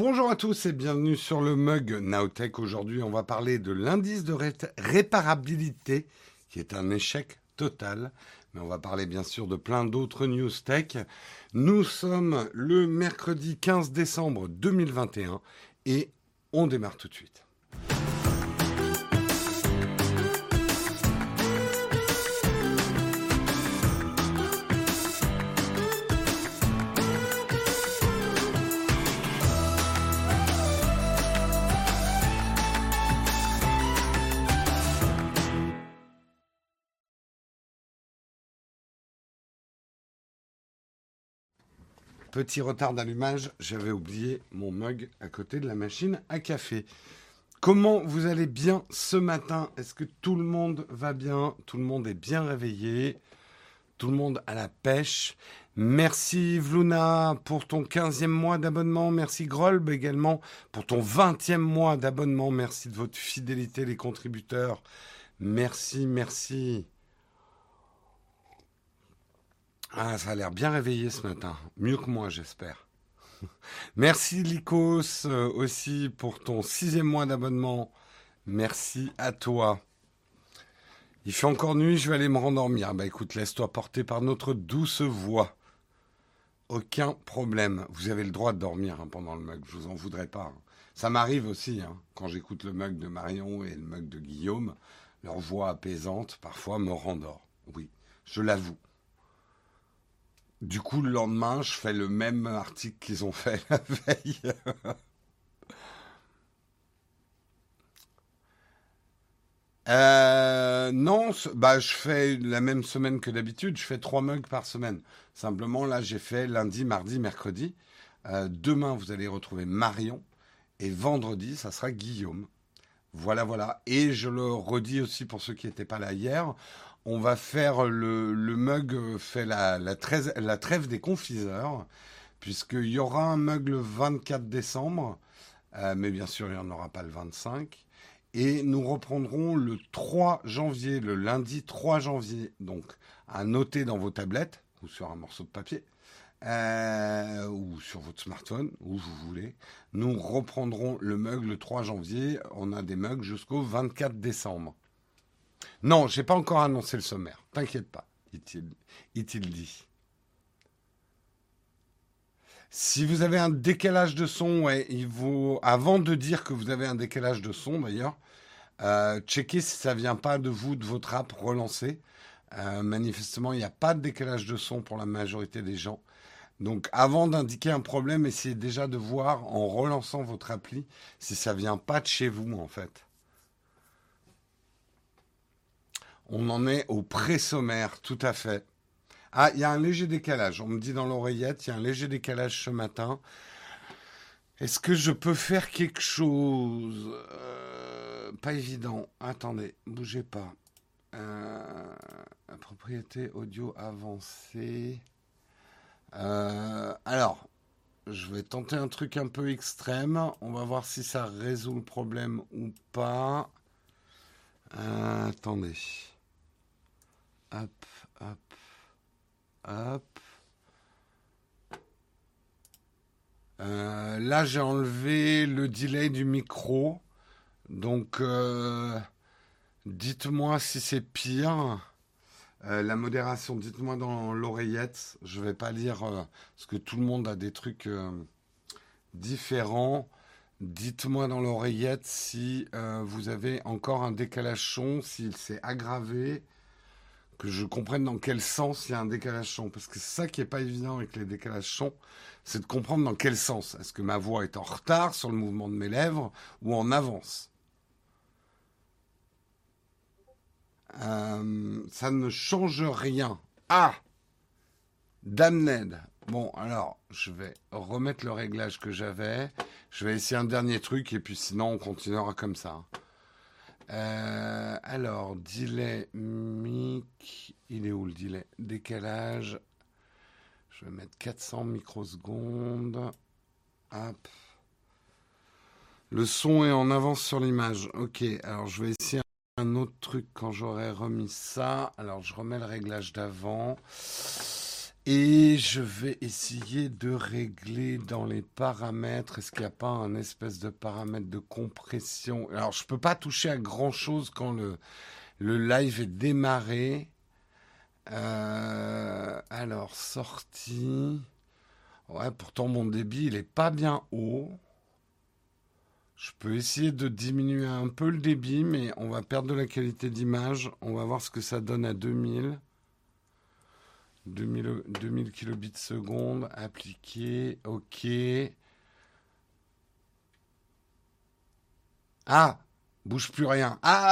Bonjour à tous et bienvenue sur le mug Naotech. Aujourd'hui, on va parler de l'indice de réparabilité qui est un échec total. Mais on va parler bien sûr de plein d'autres news tech. Nous sommes le mercredi 15 décembre 2021 et on démarre tout de suite. Petit retard d'allumage, j'avais oublié mon mug à côté de la machine à café. Comment vous allez bien ce matin? Est-ce que tout le monde va bien? Tout le monde est bien réveillé Tout le monde à la pêche Merci Vluna pour ton 15e mois d'abonnement. Merci Grolb également pour ton 20e mois d'abonnement. Merci de votre fidélité les contributeurs. Merci, merci. Ah, ça a l'air bien réveillé ce matin. Mieux que moi, j'espère. Merci Lycos euh, aussi pour ton sixième mois d'abonnement. Merci à toi. Il fait encore nuit, je vais aller me rendormir. Bah écoute, laisse-toi porter par notre douce voix. Aucun problème. Vous avez le droit de dormir hein, pendant le mug, je vous en voudrais pas. Hein. Ça m'arrive aussi, hein, quand j'écoute le mug de Marion et le mug de Guillaume, leur voix apaisante parfois me rendort. Oui, je l'avoue. Du coup, le lendemain, je fais le même article qu'ils ont fait la veille. Euh, non, bah je fais la même semaine que d'habitude. Je fais trois mugs par semaine. Simplement, là, j'ai fait lundi, mardi, mercredi. Euh, demain, vous allez retrouver Marion. Et vendredi, ça sera Guillaume. Voilà, voilà. Et je le redis aussi pour ceux qui n'étaient pas là hier on va faire le, mug fait la, trêve, des confiseurs, puisqu'il y aura un mug le 24 décembre, euh, mais bien sûr il n'y en aura pas le 25. Et nous reprendrons le 3 janvier, le lundi 3 janvier, donc à noter dans vos tablettes ou sur un morceau de papier. Euh, ou sur votre smartphone, où vous voulez. Nous reprendrons le mug le 3 janvier. On a des mugs jusqu'au 24 décembre. Non, j'ai pas encore annoncé le sommaire. T'inquiète pas, il-t-il dit. Si vous avez un décalage de son, avant de dire que vous avez un décalage de son d'ailleurs, euh, checkez si ça vient pas de vous, de votre app relancée. Euh, manifestement, il n'y a pas de décalage de son pour la majorité des gens. Donc, avant d'indiquer un problème, essayez déjà de voir en relançant votre appli si ça vient pas de chez vous en fait. On en est au pré-sommaire, tout à fait. Ah, il y a un léger décalage. On me dit dans l'oreillette, il y a un léger décalage ce matin. Est-ce que je peux faire quelque chose? Euh, Pas évident. Attendez, bougez pas. Euh, propriété audio avancée. Euh, alors, je vais tenter un truc un peu extrême. On va voir si ça résout le problème ou pas. attendez. Hop, hop, hop. Euh, là, j'ai enlevé le delay du micro. Donc, euh, dites-moi si c'est pire. Euh, la modération, dites-moi dans l'oreillette. Je ne vais pas lire parce que tout le monde a des trucs différents. Dites-moi dans l'oreillette si vous avez encore un décalage son, s'il s'est aggravé que je comprenne dans quel sens il y a un décalage son. Parce que c'est ça qui n'est pas évident avec les décalages son, c'est de comprendre dans quel sens. Est-ce que ma voix est en retard sur le mouvement de mes lèvres ou en avance? Euh, Ça ne change rien. Ah Damned. Bon, alors, je vais remettre le réglage que j'avais. Je vais essayer un dernier truc et puis sinon on continuera comme ça. Euh, alors, delay mic. Il est où le delay Décalage. Je vais mettre 400 microsecondes. Hop. Le son est en avance sur l'image. Ok, alors je vais essayer un autre truc quand j'aurai remis ça. Alors je remets le réglage d'avant. Et je vais essayer de régler dans les paramètres. Est-ce qu'il n'y a pas un espèce de paramètre de compression? Alors, je ne peux pas toucher à grand chose quand le, live est démarré. Euh, alors, sortie. Ouais, pourtant mon débit, il est pas bien haut. Je peux essayer de diminuer un peu le débit, mais on va perdre de la qualité d'image. On va voir ce que ça donne à 2000. 2000, 2000 kilobits seconde, appliqué, ok. Ah, bouge plus rien. Ah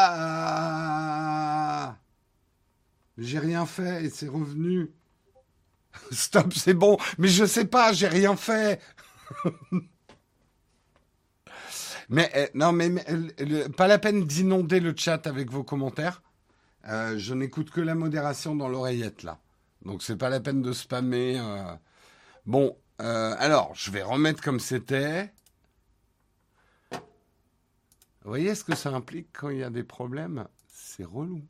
J'ai rien fait et c'est revenu. Stop, c'est bon. Mais je sais pas, j'ai rien fait. mais euh, non, mais, pas la peine d'inonder le chat avec vos commentaires. Euh, je n'écoute que la modération dans l'oreillette là. Donc c'est pas la peine de spammer. Euh. Bon, alors je vais remettre comme c'était. Vous voyez ce que ça implique quand il y a des problèmes? C'est relou.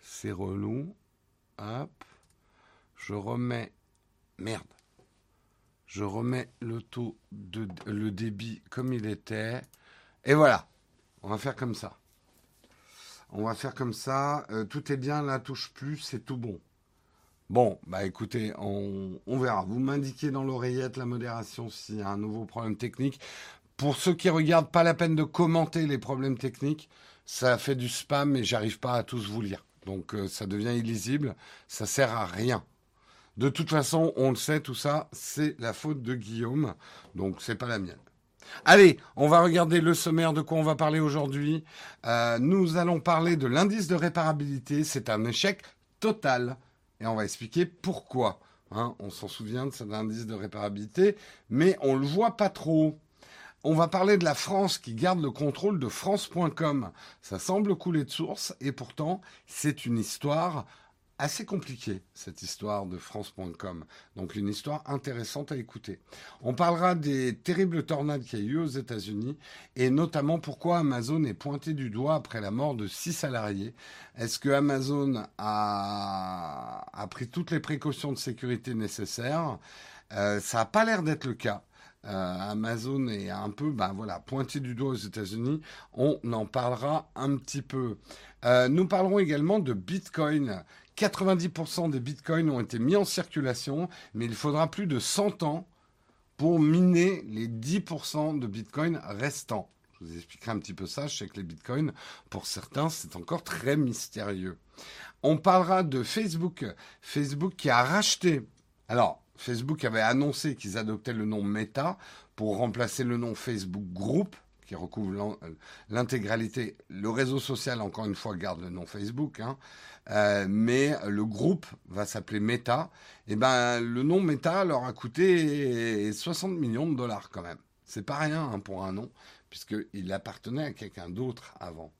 C'est relou. Hop je remets, merde, je remets le taux de le débit comme il était, et voilà, on va faire comme ça. On va faire comme ça, euh, tout est bien, la touche plus, c'est tout bon. Bon, bah écoutez, on, verra. Vous m'indiquez dans l'oreillette la modération s'il y a un nouveau problème technique. Pour ceux qui regardent, pas la peine de commenter les problèmes techniques. Ça fait du spam et j'arrive pas à tous vous lire. Donc euh, ça devient illisible. Ça sert à rien. De toute façon, on le sait, tout ça, c'est la faute de Guillaume, donc c'est pas la mienne. Allez, on va regarder le sommaire de quoi on va parler aujourd'hui. Euh, nous allons parler de l'indice de réparabilité. C'est un échec total. Et on va expliquer pourquoi. Hein. on s'en souvient de cet indice de réparabilité, mais on le voit pas trop. On va parler de la France qui garde le contrôle de France.com. Ça semble couler de source et pourtant c'est une histoire assez compliqué, cette histoire de France.com. Donc une histoire intéressante à écouter. On parlera des terribles tornades qu'il y a eu aux États-Unis et notamment pourquoi Amazon est pointé du doigt après la mort de six salariés. Est-ce que Amazon a, a, pris toutes les précautions de sécurité nécessaires? Euh, Ça n'a pas l'air d'être le cas. Euh, Amazon est un peu, ben voilà, pointé du doigt aux États-Unis. On en parlera un petit peu. Euh, nous parlerons également de Bitcoin 90% des bitcoins ont été mis en circulation, mais il faudra plus de 100 ans pour miner les 10% de bitcoins restants. Je vous expliquerai un petit peu ça. Je sais que les bitcoins, pour certains, c'est encore très mystérieux. On parlera de Facebook. Facebook qui a racheté. Alors, Facebook avait annoncé qu'ils adoptaient le nom Meta pour remplacer le nom Facebook Group qui recouvre l'intégralité. Le réseau social, encore une fois, garde le nom Facebook. Hein. Euh, mais le groupe va s'appeler Meta. Et eh ben, le nom Meta leur a coûté 60 millions de dollars quand même. C'est pas rien hein, pour un nom, puisqu'il appartenait à quelqu'un d'autre avant.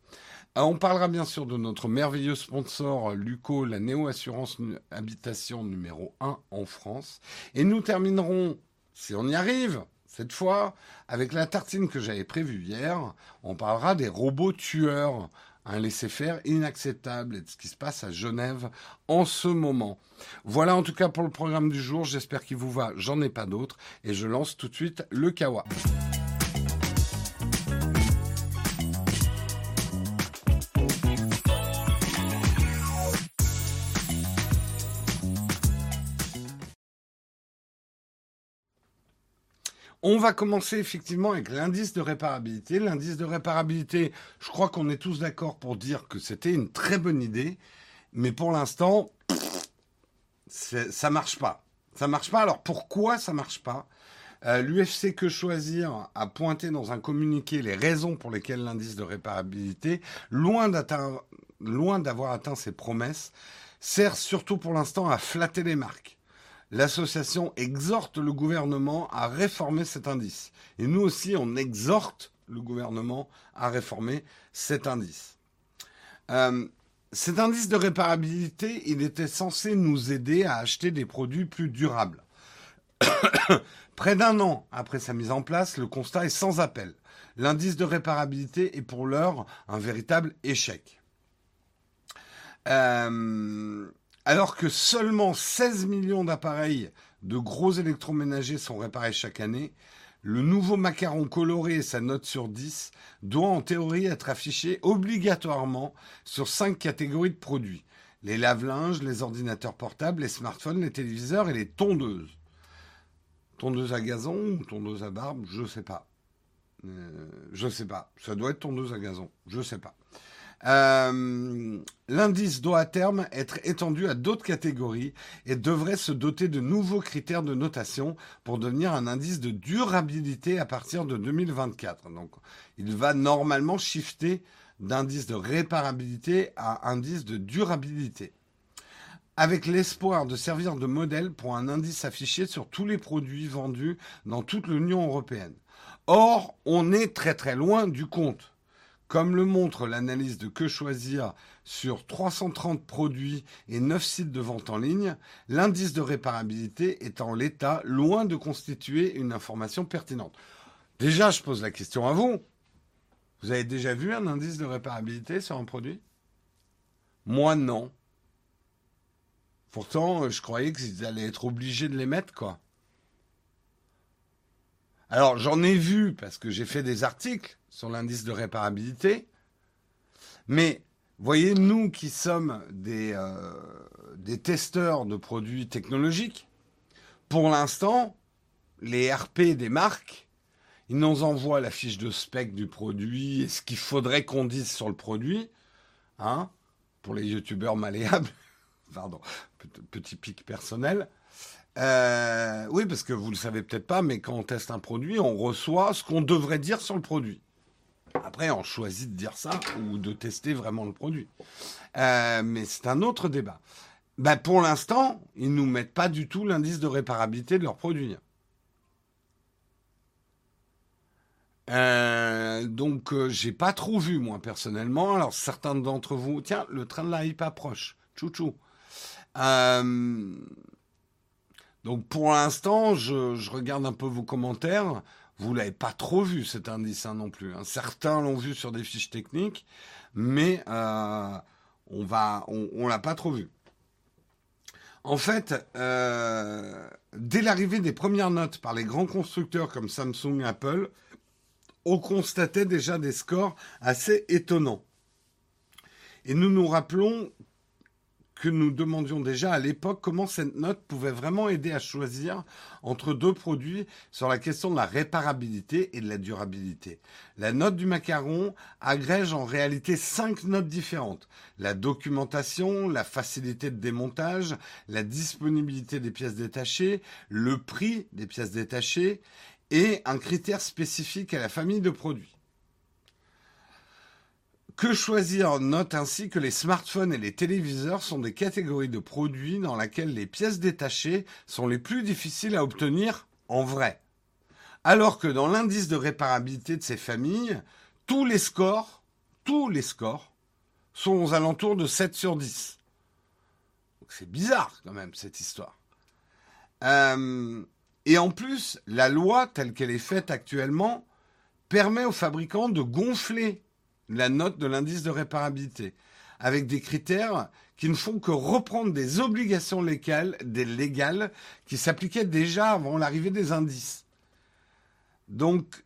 Euh, on parlera bien sûr de notre merveilleux sponsor Luco, la néo-assurance habitation numéro 1 en France. Et nous terminerons, si on y arrive, cette fois, avec la tartine que j'avais prévue hier, on parlera des robots tueurs un laisser-faire inacceptable et ce qui se passe à Genève en ce moment. Voilà en tout cas pour le programme du jour, j'espère qu'il vous va, j'en ai pas d'autres et je lance tout de suite le Kawa. On va commencer effectivement avec l'indice de réparabilité. L'indice de réparabilité, je crois qu'on est tous d'accord pour dire que c'était une très bonne idée, mais pour l'instant, ça marche pas. Ça marche pas. Alors pourquoi ça marche pas? Euh, L'UFC Que Choisir a pointé dans un communiqué les raisons pour lesquelles l'indice de réparabilité, loin d'avoir atteint ses promesses, sert surtout pour l'instant à flatter les marques l'association exhorte le gouvernement à réformer cet indice. Et nous aussi, on exhorte le gouvernement à réformer cet indice. Euh, cet indice de réparabilité, il était censé nous aider à acheter des produits plus durables. Près d'un an après sa mise en place, le constat est sans appel. L'indice de réparabilité est pour l'heure un véritable échec. Euh, Alors que seulement 16 millions d'appareils de gros électroménagers sont réparés chaque année, le nouveau macaron coloré et sa note sur 10 doit en théorie être affiché obligatoirement sur cinq catégories de produits. Les lave-linges, les ordinateurs portables, les smartphones, les téléviseurs et les tondeuses. Tondeuse à gazon ou tondeuse à barbe, je ne sais pas. Euh, je ne sais pas. Ça doit être tondeuse à gazon, je ne sais pas. Euh, l'indice doit à terme être étendu à d'autres catégories et devrait se doter de nouveaux critères de notation pour devenir un indice de durabilité à partir de 2024. Donc, il va normalement shifter d'indice de réparabilité à indice de durabilité. Avec l'espoir de servir de modèle pour un indice affiché sur tous les produits vendus dans toute l'Union européenne. Or, on est très très loin du compte. Comme le montre l'analyse de Que choisir sur 330 produits et 9 sites de vente en ligne, l'indice de réparabilité est en l'état loin de constituer une information pertinente. Déjà, je pose la question à vous. Vous avez déjà vu un indice de réparabilité sur un produit? Moi, non. Pourtant, je croyais qu'ils allaient être obligés de les mettre, quoi. Alors, j'en ai vu parce que j'ai fait des articles sur l'indice de réparabilité. Mais voyez, nous qui sommes des, euh, des testeurs de produits technologiques, pour l'instant, les RP des marques, ils nous envoient la fiche de spec du produit et ce qu'il faudrait qu'on dise sur le produit, hein, pour les youtubeurs malléables. Pardon, petit pic personnel. Euh, oui, parce que vous ne le savez peut-être pas, mais quand on teste un produit, on reçoit ce qu'on devrait dire sur le produit. Après, on choisit de dire ça ou de tester vraiment le produit. Euh, mais c'est un autre débat. Ben, pour l'instant, ils ne nous mettent pas du tout l'indice de réparabilité de leurs produits. Euh, donc, euh, j'ai pas trop vu, moi, personnellement. Alors, certains d'entre vous, tiens, le train de la hype approche. Chouchou. donc, pour l'instant, je, regarde un peu vos commentaires. Vous l'avez pas trop vu cet indice hein, non plus. Hein. Certains l'ont vu sur des fiches techniques, mais euh, on va, l'a pas trop vu. En fait, euh, dès l'arrivée des premières notes par les grands constructeurs comme Samsung, Apple, on constatait déjà des scores assez étonnants. Et nous nous rappelons nous demandions déjà à l'époque comment cette note pouvait vraiment aider à choisir entre deux produits sur la question de la réparabilité et de la durabilité. La note du macaron agrège en réalité cinq notes différentes. La documentation, la facilité de démontage, la disponibilité des pièces détachées, le prix des pièces détachées et un critère spécifique à la famille de produits. Que choisir note ainsi que les smartphones et les téléviseurs sont des catégories de produits dans lesquelles les pièces détachées sont les plus difficiles à obtenir en vrai. Alors que dans l'indice de réparabilité de ces familles, tous les scores, tous les scores, sont aux alentours de 7 sur 10. C'est bizarre quand même cette histoire. Euh, et en plus, la loi telle qu'elle est faite actuellement permet aux fabricants de gonfler la note de l'indice de réparabilité, avec des critères qui ne font que reprendre des obligations légales, des légales qui s'appliquaient déjà avant l'arrivée des indices. Donc,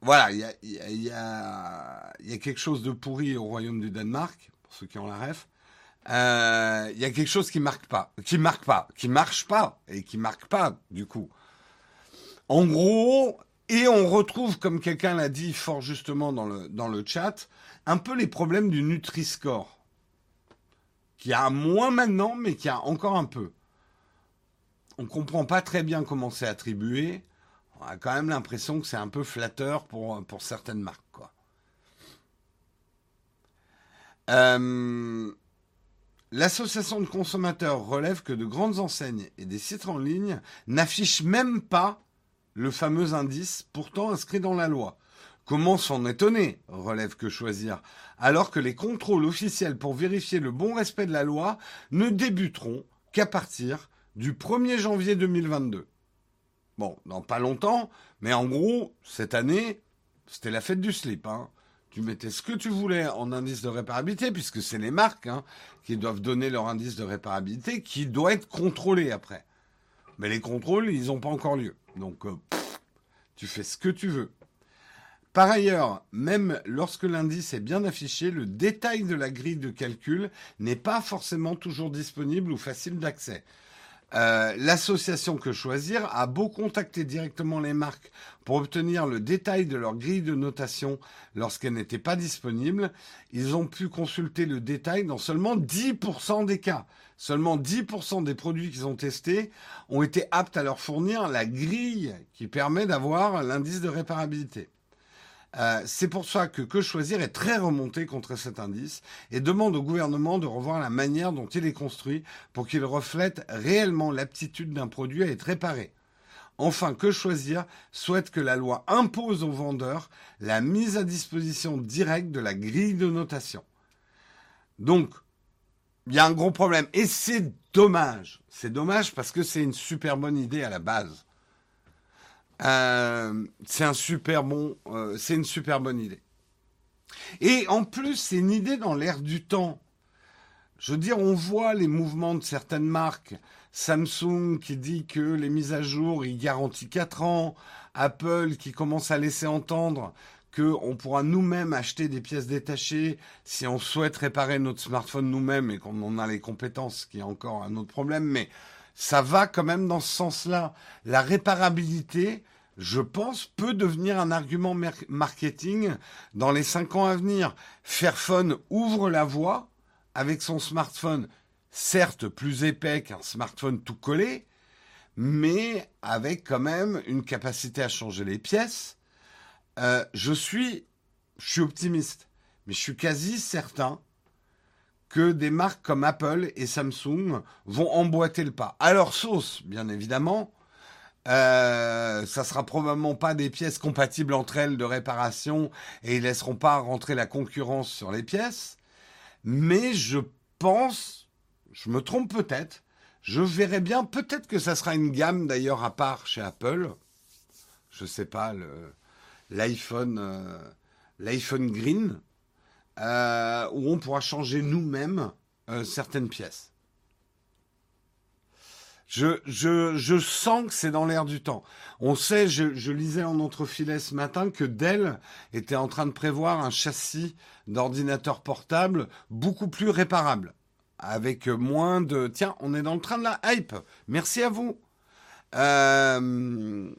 voilà, il y a, quelque chose de pourri au royaume du Danemark, pour ceux qui ont la ref. Euh, il y a quelque chose qui marque pas, qui marque pas, qui marche pas et qui marque pas du coup. En gros, et on retrouve, comme quelqu'un l'a dit fort justement dans le, chat, un peu les problèmes du Nutri-Score. Qui a moins maintenant, mais qui a encore un peu. On ne comprend pas très bien comment c'est attribué. On a quand même l'impression que c'est un peu flatteur pour, pour certaines marques. Quoi. Euh, L'association de consommateurs relève que de grandes enseignes et des sites en ligne n'affichent même pas le fameux indice pourtant inscrit dans la loi. Comment s'en étonner, relève que choisir, alors que les contrôles officiels pour vérifier le bon respect de la loi ne débuteront qu'à partir du 1er janvier 2022. Bon, dans pas longtemps, mais en gros, cette année, c'était la fête du slip. Hein. tu mettais ce que tu voulais en indice de réparabilité, puisque c'est les marques hein, qui doivent donner leur indice de réparabilité, qui doit être contrôlé après. Mais les contrôles, ils n'ont pas encore lieu. Donc, euh, tu fais ce que tu veux. Par ailleurs, même lorsque l'indice est bien affiché, le détail de la grille de calcul n'est pas forcément toujours disponible ou facile d'accès. Euh, l'association Que Choisir a beau contacter directement les marques pour obtenir le détail de leur grille de notation lorsqu'elle n'était pas disponible, ils ont pu consulter le détail dans seulement 10% des cas. Seulement 10% des produits qu'ils ont testés ont été aptes à leur fournir la grille qui permet d'avoir l'indice de réparabilité. Euh, c'est pour ça que Que Choisir est très remonté contre cet indice et demande au gouvernement de revoir la manière dont il est construit pour qu'il reflète réellement l'aptitude d'un produit à être réparé. Enfin, Que Choisir souhaite que la loi impose aux vendeurs la mise à disposition directe de la grille de notation. Donc, il y a un gros problème. Et c'est dommage. C'est dommage parce que c'est une super bonne idée à la base. Euh, c'est un super bon, euh, c'est une super bonne idée. Et en plus, c'est une idée dans l'air du temps. Je veux dire, on voit les mouvements de certaines marques. Samsung qui dit que les mises à jour, il garantit 4 ans. Apple qui commence à laisser entendre qu'on pourra nous-mêmes acheter des pièces détachées si on souhaite réparer notre smartphone nous-mêmes et qu'on en a les compétences, qui est encore un autre problème. Mais ça va quand même dans ce sens-là. La réparabilité, je pense, peut devenir un argument marketing dans les cinq ans à venir. Fairphone ouvre la voie avec son smartphone, certes plus épais qu'un smartphone tout collé, mais avec quand même une capacité à changer les pièces. Euh, je suis, je suis optimiste, mais je suis quasi certain que des marques comme Apple et Samsung vont emboîter le pas. À leur sauce, bien évidemment. Euh, ça sera probablement pas des pièces compatibles entre elles de réparation et ils laisseront pas rentrer la concurrence sur les pièces. Mais je pense, je me trompe peut-être, je verrai bien, peut-être que ça sera une gamme d'ailleurs à part chez Apple. Je sais pas, l'iPhone, euh, l'iPhone Green, euh, où on pourra changer nous-mêmes euh, certaines pièces. Je, je, je sens que c'est dans l'air du temps. On sait, je, lisais en entrefilet ce matin que Dell était en train de prévoir un châssis d'ordinateur portable beaucoup plus réparable, avec moins de... Tiens, on est dans le train de la hype. Merci à vous. Euh,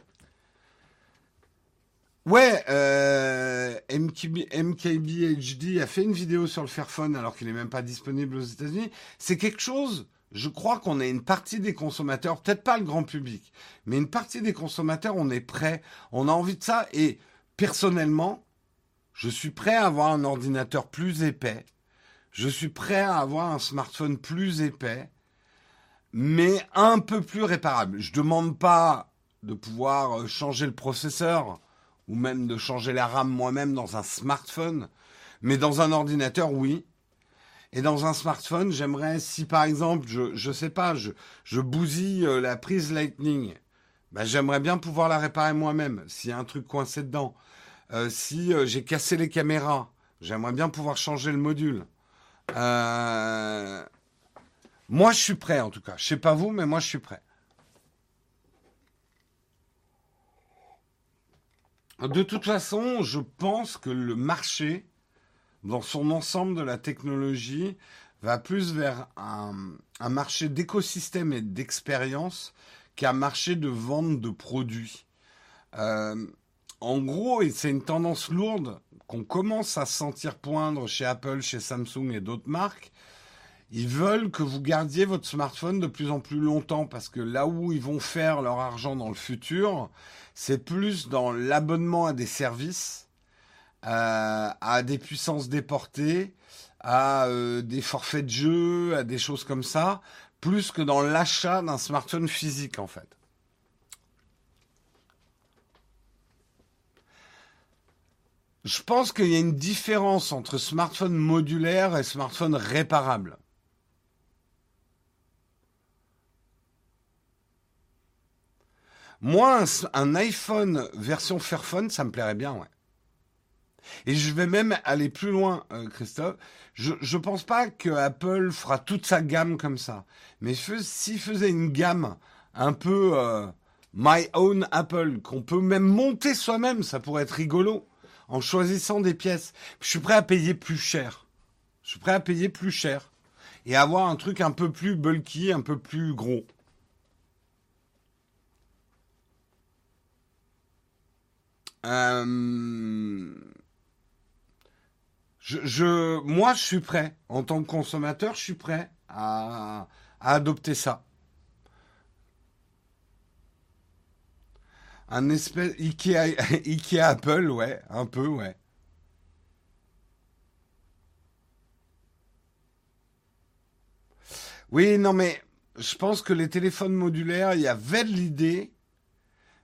Ouais, euh, MKBHD a fait une vidéo sur le Fairphone alors qu'il n'est même pas disponible aux États-Unis. C'est quelque chose, je crois qu'on a une partie des consommateurs, peut-être pas le grand public, mais une partie des consommateurs, on est prêt, on a envie de ça. Et personnellement, je suis prêt à avoir un ordinateur plus épais. Je suis prêt à avoir un smartphone plus épais, mais un peu plus réparable. Je demande pas de pouvoir changer le processeur ou même de changer la RAM moi-même dans un smartphone. Mais dans un ordinateur, oui. Et dans un smartphone, j'aimerais, si par exemple, je ne sais pas, je, je bousille euh, la prise Lightning, ben, j'aimerais bien pouvoir la réparer moi-même, s'il y a un truc coincé dedans. Euh, si euh, j'ai cassé les caméras, j'aimerais bien pouvoir changer le module. Moi, je suis prêt en tout cas. Je sais pas vous, mais moi, je suis prêt. De toute façon, je pense que le marché, dans son ensemble de la technologie, va plus vers un, marché d'écosystème et d'expérience qu'un marché de vente de produits. Euh, en gros, et c'est une tendance lourde qu'on commence à sentir poindre chez Apple, chez Samsung et d'autres marques, ils veulent que vous gardiez votre smartphone de plus en plus longtemps parce que là où ils vont faire leur argent dans le futur, c'est plus dans l'abonnement à des services, euh, à des puissances déportées, à euh, des forfaits de jeux, à des choses comme ça, plus que dans l'achat d'un smartphone physique en fait. Je pense qu'il y a une différence entre smartphone modulaire et smartphone réparable. Moi, un, iPhone version Fairphone, ça me plairait bien, ouais. Et je vais même aller plus loin, euh, Christophe. Je ne pense pas que Apple fera toute sa gamme comme ça. Mais s'il faisait une gamme un peu euh, My Own Apple, qu'on peut même monter soi-même, ça pourrait être rigolo, en choisissant des pièces. Je suis prêt à payer plus cher. Je suis prêt à payer plus cher. Et avoir un truc un peu plus bulky, un peu plus gros. Euh, je, moi, je suis prêt. En tant que consommateur, je suis prêt à, adopter ça. Un espèce Ikea, Ikea Apple, ouais, un peu, ouais. Oui, non, mais je pense que les téléphones modulaires, il y avait de l'idée,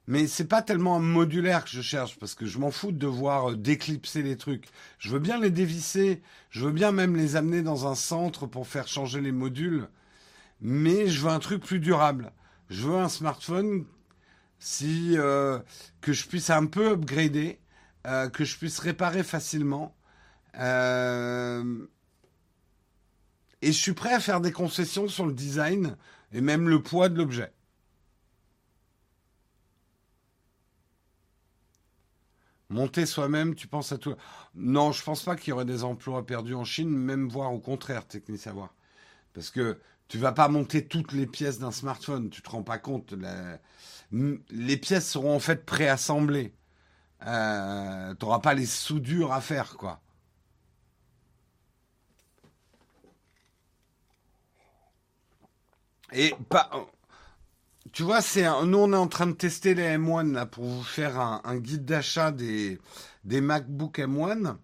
mais c'est pas tellement un modulaire que je cherche parce que je m'en fous de devoir euh, déclipser les trucs. Je veux bien les dévisser, je veux bien même les amener dans un centre pour faire changer les modules, mais je veux un truc plus durable. Je veux un smartphone si euh, que je puisse un peu upgrader, euh, que je puisse réparer facilement. et je suis prêt à faire des concessions sur le design et même le poids de l'objet. Monter soi-même, tu penses à tout. Non, je pense pas qu'il y aurait des emplois perdus en Chine, même voire au contraire, technique savoir. Parce que tu vas pas monter toutes les pièces d'un smartphone, tu te rends pas compte. Les pièces seront en fait préassemblées. Euh, tu n'auras pas les soudures à faire, quoi. Et pas, tu vois, c'est nous on est en train de tester les M1 là pour vous faire un, guide d'achat des, des MacBook M1.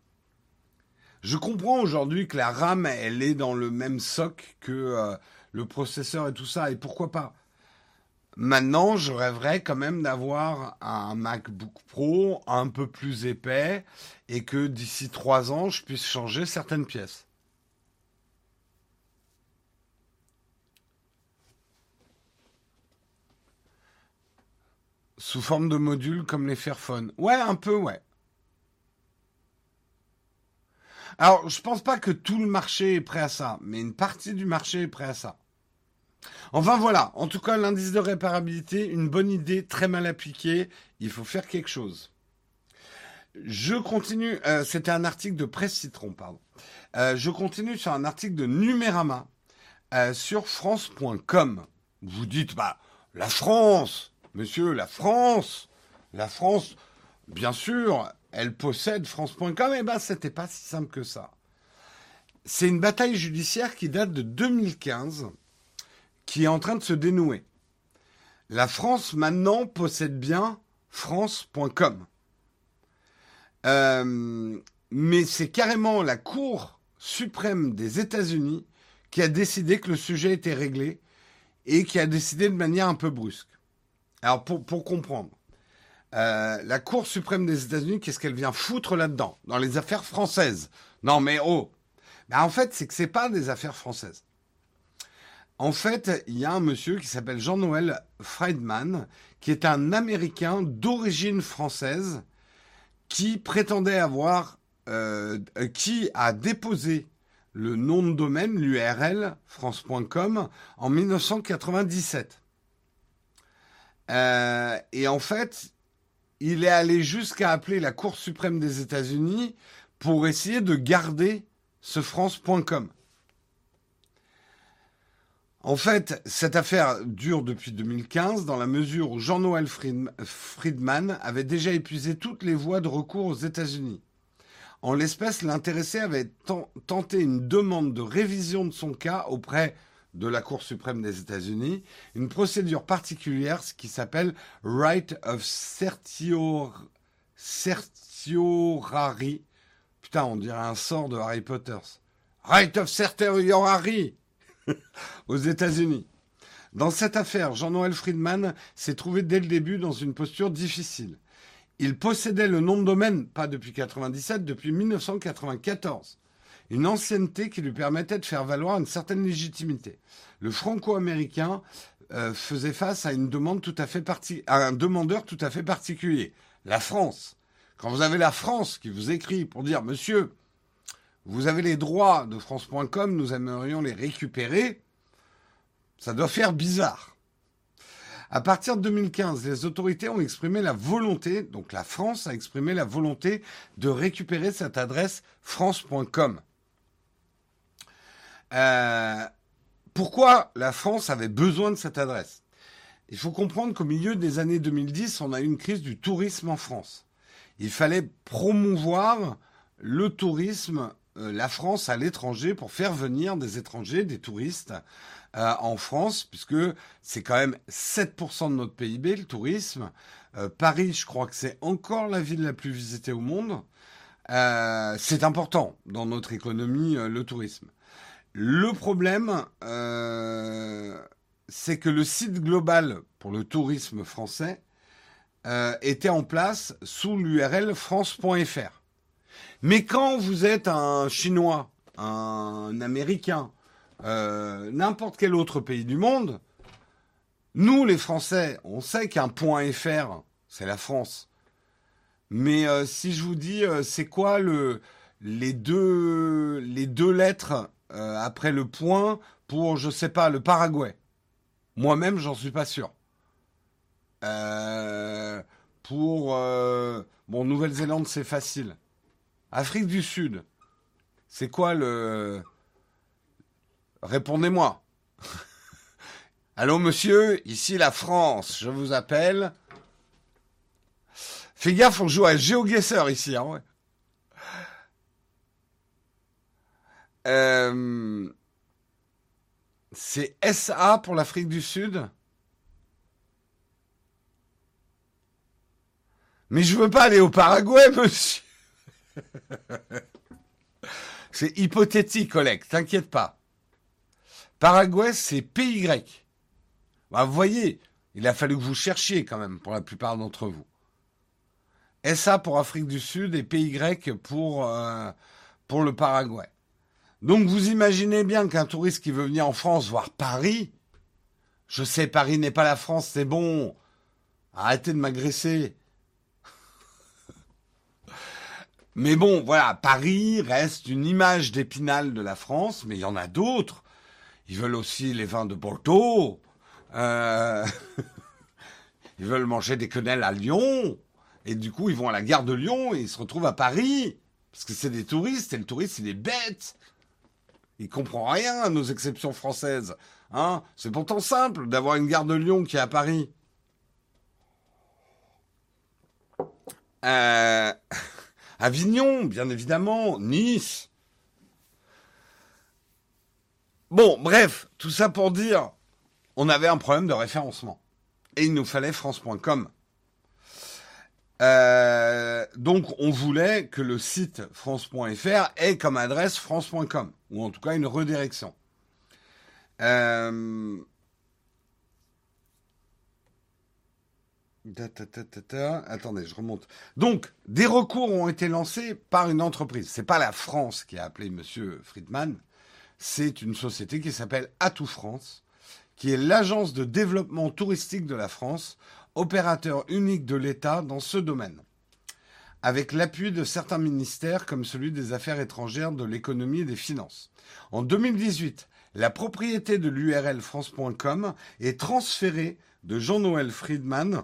Je comprends aujourd'hui que la RAM elle est dans le même soc que euh, le processeur et tout ça et pourquoi pas. Maintenant, je rêverais quand même d'avoir un MacBook Pro un peu plus épais et que d'ici trois ans, je puisse changer certaines pièces. Sous forme de modules comme les Fairphone. Ouais, un peu, ouais. Alors, je pense pas que tout le marché est prêt à ça, mais une partie du marché est prêt à ça. Enfin voilà, en tout cas l'indice de réparabilité, une bonne idée, très mal appliquée, il faut faire quelque chose. Je continue, euh, c'était un article de Presse Citron, pardon. Euh, je continue sur un article de Numérama euh, sur France.com. Vous dites, bah, la France, Monsieur, la France, la France, bien sûr, elle possède France.com. Eh ben, c'était pas si simple que ça. C'est une bataille judiciaire qui date de 2015, qui est en train de se dénouer. La France, maintenant, possède bien France.com. Euh, mais c'est carrément la Cour suprême des États-Unis qui a décidé que le sujet était réglé et qui a décidé de manière un peu brusque. Alors, pour, comprendre, euh, la Cour suprême des États-Unis, qu'est-ce qu'elle vient foutre là-dedans? Dans les affaires françaises Non, mais oh ben, En fait, c'est que ce n'est pas des affaires françaises. En fait, il y a un monsieur qui s'appelle Jean-Noël Friedman, qui est un Américain d'origine française, qui prétendait avoir, euh, qui a déposé le nom de domaine, l'URL, france.com, en 1997. Euh, et en fait, il est allé jusqu'à appeler la Cour suprême des États-Unis pour essayer de garder ce France.com. En fait, cette affaire dure depuis 2015 dans la mesure où Jean-Noël Friedman avait déjà épuisé toutes les voies de recours aux États-Unis. En l'espèce, l'intéressé avait tenté une demande de révision de son cas auprès de la Cour suprême des États-Unis une procédure particulière qui s'appelle Right of Certiorari. Putain, on dirait un sort de Harry Potter. Right of Certiorari aux États-Unis. Dans cette affaire, Jean-Noël Friedman s'est trouvé dès le début dans une posture difficile. Il possédait le nom de domaine, pas depuis 1997, depuis 1994 une ancienneté qui lui permettait de faire valoir une certaine légitimité. Le franco-américain euh, faisait face à une demande tout à fait à un demandeur tout à fait particulier, la France. Quand vous avez la France qui vous écrit pour dire, monsieur, vous avez les droits de France.com, nous aimerions les récupérer, ça doit faire bizarre. À partir de 2015, les autorités ont exprimé la volonté, donc la France a exprimé la volonté de récupérer cette adresse france.com. Euh, pourquoi la France avait besoin de cette adresse? Il faut comprendre qu'au milieu des années 2010, on a eu une crise du tourisme en France. Il fallait promouvoir le tourisme, euh, la France à l'étranger pour faire venir des étrangers, des touristes euh, en France, puisque c'est quand même 7% de notre PIB, le tourisme. Euh, Paris, je crois que c'est encore la ville la plus visitée au monde. Euh, c'est important dans notre économie, le tourisme. Le problème, c'est que le site global pour le tourisme français était en place sous l'URL france.fr. Mais quand vous êtes un Chinois, un Américain, euh, n'importe quel autre pays du monde, nous les Français, on sait qu'un point FR, c'est la France. Mais euh, si je vous dis, euh, c'est quoi les deux lettres après le point pour, je sais pas, le Paraguay Moi-même, j'en suis pas sûr. pour bon, Nouvelle-Zélande, c'est facile. Afrique du Sud, c'est quoi le Répondez-moi. Allô, monsieur, ici la France, je vous appelle. Fais gaffe, on joue à GeoGuessr ici. Hein, euh, c'est SA pour l'Afrique du Sud. Mais je veux pas aller au Paraguay, monsieur. c'est hypothétique, Oleg, t'inquiète pas. Paraguay, c'est PY. Bah, vous voyez, il a fallu que vous cherchiez quand même pour la plupart d'entre vous. SA pour Afrique du Sud et PY pour, euh, pour le Paraguay. Donc vous imaginez bien qu'un touriste qui veut venir en France voir Paris, je sais Paris n'est pas la France, c'est bon, arrêtez de m'agresser. Mais bon, voilà, Paris reste une image d'épinal de la France, mais il y en a d'autres. Ils veulent aussi les vins de Bordeaux. Euh, ils veulent manger des quenelles à Lyon. Et du coup, ils vont à la gare de Lyon et ils se retrouvent à Paris. Parce que c'est des touristes et le touriste, il est bête. Il comprend rien à nos exceptions françaises. Hein c'est pourtant simple d'avoir une gare de Lyon qui est à Paris. Euh, Avignon, bien évidemment. Nice. Bon, bref, tout ça pour dire, on avait un problème de référencement. Et il nous fallait France.com. donc, on voulait que le site France.fr ait comme adresse France.com, ou en tout cas une redirection. Euh, Attendez, je remonte. Donc, des recours ont été lancés par une entreprise. C'est pas la France qui a appelé Monsieur Friedman, c'est une société qui s'appelle Atout France, qui est l'agence de développement touristique de la France, opérateur unique de l'État dans ce domaine, avec l'appui de certains ministères comme celui des Affaires étrangères, de l'économie et des finances. En 2018, la propriété de l'URL France.com est transférée de Jean-Noël Friedman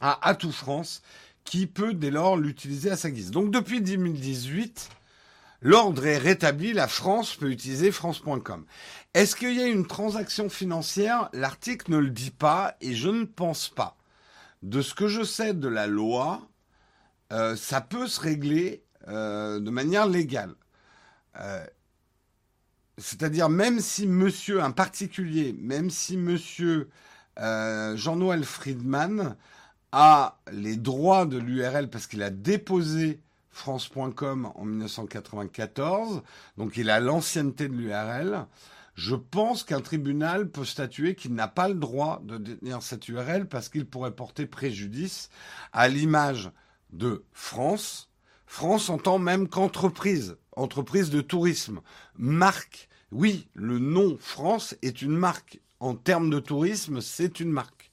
à Atout France, qui peut dès lors l'utiliser à sa guise. Donc depuis 2018, L'ordre est rétabli, la France peut utiliser France.com. Est-ce qu'il y a une transaction financière? L'article ne le dit pas et je ne pense pas. De ce que je sais de la loi, euh, ça peut se régler euh, de manière légale. Euh, c'est-à-dire même si monsieur, un particulier, même si monsieur Jean-Noël Friedman a les droits de l'URL parce qu'il a déposé France.com en 1994, donc il a l'ancienneté de l'URL. Je pense qu'un tribunal peut statuer qu'il n'a pas le droit de détenir cette URL parce qu'il pourrait porter préjudice à l'image de France. France entend même qu'entreprise, entreprise de tourisme, marque. Oui, le nom France est une marque. En termes de tourisme, c'est une marque.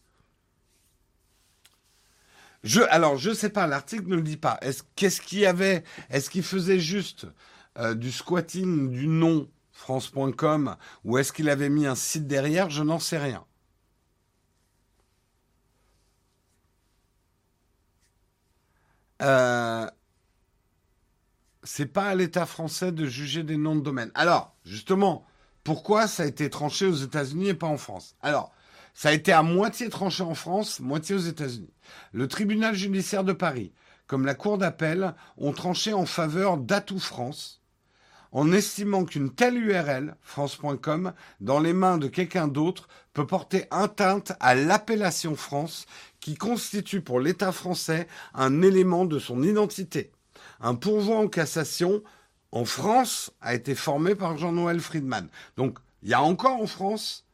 Je, alors, je sais pas, l'article ne le dit pas. Est-ce, qu'est-ce qu'il y avait Est-ce qu'il faisait juste euh, du squatting du nom France.com ou est-ce qu'il avait mis un site derrière? Je n'en sais rien. Euh, c'est pas à l'État français de juger des noms de domaine. Alors, justement, pourquoi ça a été tranché aux États-Unis et pas en France? Alors, ça a été à moitié tranché en France, moitié aux États-Unis. Le tribunal judiciaire de Paris, comme la Cour d'appel, ont tranché en faveur d'Atout France, en estimant qu'une telle URL, France.com, dans les mains de quelqu'un d'autre, peut porter atteinte à l'appellation France, qui constitue pour l'État français un élément de son identité. Un pourvoi en cassation en France a été formé par Jean-Noël Friedman. Donc, il y a encore en France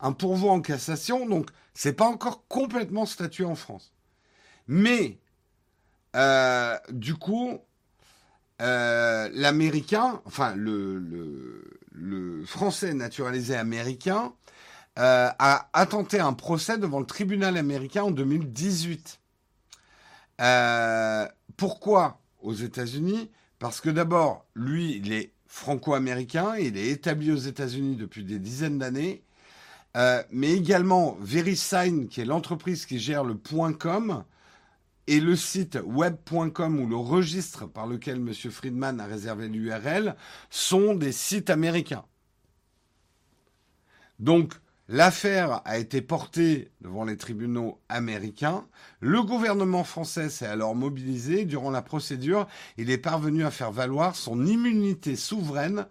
un pourvoi en cassation, donc c'est pas encore complètement statué en France. Mais euh, du coup, euh, l'américain, enfin le, français naturalisé américain, euh, a intenté un procès devant le tribunal américain en 2018. pourquoi aux États-Unis? Parce que d'abord, lui, il est franco-américain, il est établi aux États-Unis depuis des dizaines d'années, euh, mais également VeriSign, qui est l'entreprise qui gère le et le site web.com ou le registre par lequel M. Friedman a réservé l'URL sont des sites américains. Donc, l'affaire a été portée devant les tribunaux américains. Le gouvernement français s'est alors mobilisé. Durant la procédure, il est parvenu à faire valoir son immunité souveraine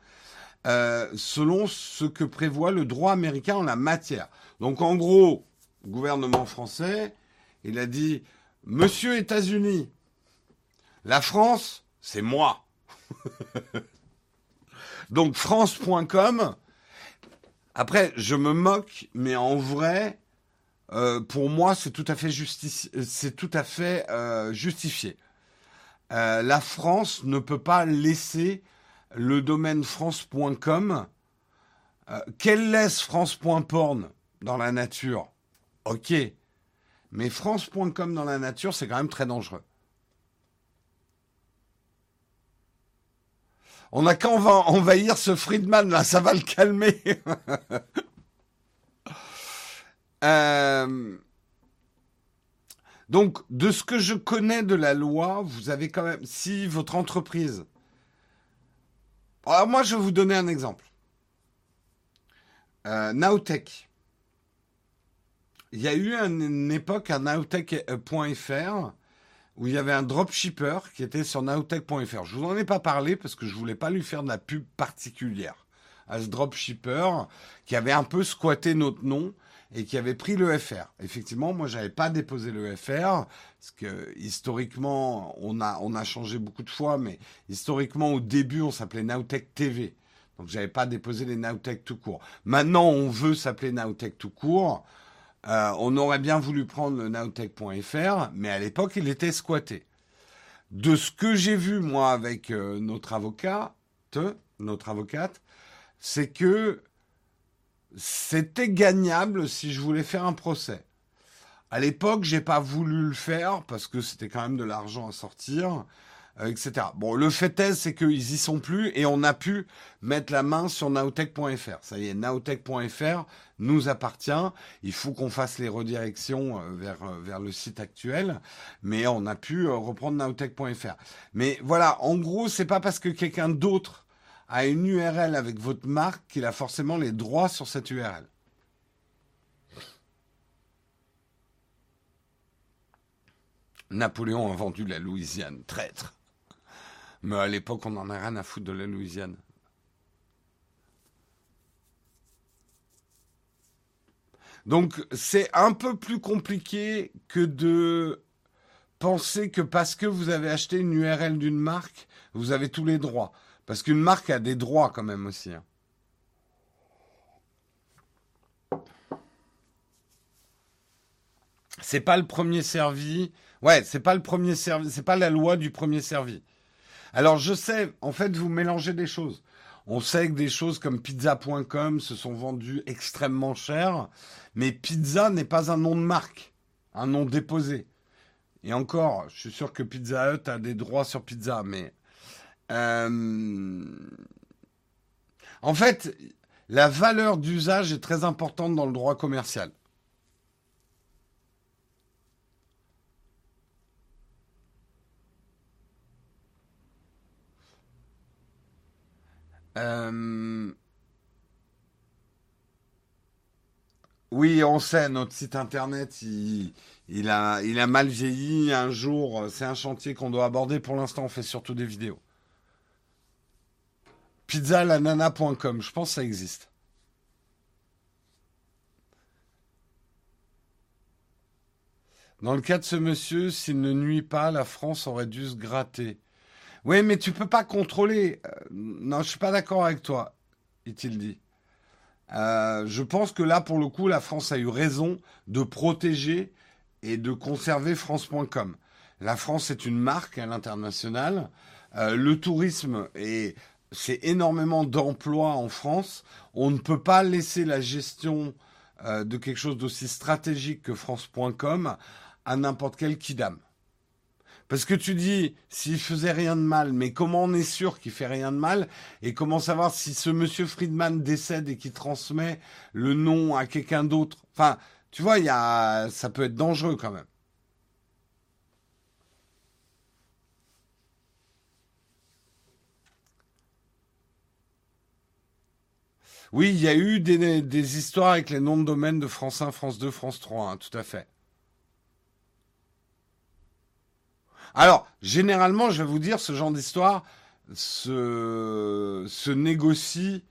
euh, selon ce que prévoit le droit américain en la matière. Donc en gros, gouvernement français, il a dit, Monsieur États-Unis, la France, c'est moi. Donc France.com, après, je me moque, mais en vrai, euh, pour moi, c'est tout à fait, euh, justifié. la France ne peut pas laisser le domaine france.com, euh, qu'elle laisse france.porn dans la nature, ok. Mais france.com dans la nature, c'est quand même très dangereux. On n'a qu'à envahir ce Friedman, là, ça va le calmer. Euh, donc, de ce que je connais de la loi, vous avez quand même, si votre entreprise alors moi, je vais vous donner un exemple. Euh, Nowtech. Il y a eu une époque à nowtech.fr où il y avait un dropshipper qui était sur nowtech.fr. Je vous en ai pas parlé parce que je voulais pas lui faire de la pub particulière à ce dropshipper qui avait un peu squatté notre nom et qui avait pris le FR. Effectivement, moi, j'avais pas déposé le FR parce que historiquement, on a on a changé beaucoup de fois, mais historiquement, au début, on s'appelait Nowtech TV. Donc, j'avais pas déposé les Nowtech tout court. Maintenant, on veut s'appeler Nowtech tout court. Euh, on aurait bien voulu prendre le nowtech.fr, mais à l'époque, il était squatté. De ce que j'ai vu, moi, avec euh, notre avocat, notre avocate, c'est que c'était gagnable si je voulais faire un procès. À l'époque, j'ai pas voulu le faire parce que c'était quand même de l'argent à sortir, euh, etc. Bon, le fait est, c'est qu'ils y sont plus et on a pu mettre la main sur naotech.fr. Ça y est, naotech.fr nous appartient. Il faut qu'on fasse les redirections euh, vers, euh, vers le site actuel, mais on a pu reprendre naotech.fr. Mais voilà, en gros, c'est pas parce que quelqu'un d'autre à une URL avec votre marque qu'il a forcément les droits sur cette URL. Napoléon a vendu la Louisiane, traître. Mais à l'époque, on n'en a rien à foutre de la Louisiane. Donc c'est un peu plus compliqué que de penser que parce que vous avez acheté une URL d'une marque, vous avez tous les droits. Parce qu'une marque a des droits quand même aussi. Hein. C'est pas le premier servi. Ouais, c'est pas le premier servi. C'est pas la loi du premier servi. Alors je sais, en fait, vous mélangez des choses. On sait que des choses comme pizza.com se sont vendues extrêmement cher, mais pizza n'est pas un nom de marque, un nom déposé. Et encore, je suis sûr que Pizza Hut a des droits sur pizza, mais euh, en fait, la valeur d'usage est très importante dans le droit commercial. Euh, oui, on sait, notre site internet, il, a, il a mal vieilli. Un jour, c'est un chantier qu'on doit aborder. Pour l'instant, on fait surtout des vidéos. Pizzalanana.com, je pense que ça existe. Dans le cas de ce monsieur, s'il ne nuit pas, la France aurait dû se gratter. Oui, mais tu peux pas contrôler. Euh, non, je suis pas d'accord avec toi, est-il dit. Euh, je pense que là, pour le coup, la France a eu raison de protéger et de conserver France.com. La France est une marque à l'international. Euh, le tourisme est c'est énormément d'emplois en France. On ne peut pas laisser la gestion de quelque chose d'aussi stratégique que France.com à n'importe quel kidam. Parce que tu dis, s'il faisait rien de mal, mais comment on est sûr qu'il fait rien de mal Et comment savoir si ce monsieur Friedman décède et qu'il transmet le nom à quelqu'un d'autre? Enfin, tu vois, y a, ça peut être dangereux quand même. Oui, il y a eu des, histoires avec les noms de domaine de France 1, France 2, France 3, hein, tout à fait. Alors, généralement, je vais vous dire, ce genre d'histoire se, négocie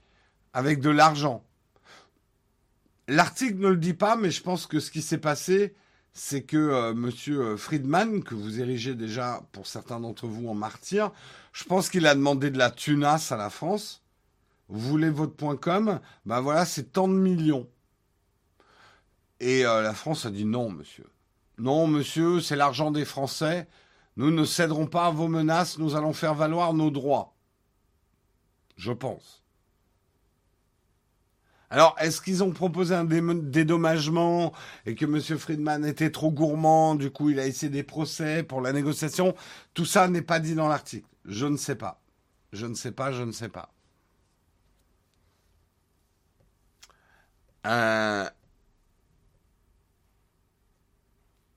avec de l'argent. L'article ne le dit pas, mais je pense que ce qui s'est passé, c'est que euh, Monsieur euh, Friedman, que vous érigez déjà pour certains d'entre vous en martyr, je pense qu'il a demandé de la tunasse à la France. Vous voulez votre point com? Ben voilà, c'est tant de millions. Et euh, la France a dit non, monsieur. Non, monsieur, c'est l'argent des Français. Nous ne céderons pas à vos menaces, nous allons faire valoir nos droits. Je pense. Alors, est-ce qu'ils ont proposé un dédommagement et que M. Friedman était trop gourmand, du coup il a essayé des procès pour la négociation? Tout ça n'est pas dit dans l'article. Je ne sais pas. Je ne sais pas, je ne sais pas. Euh,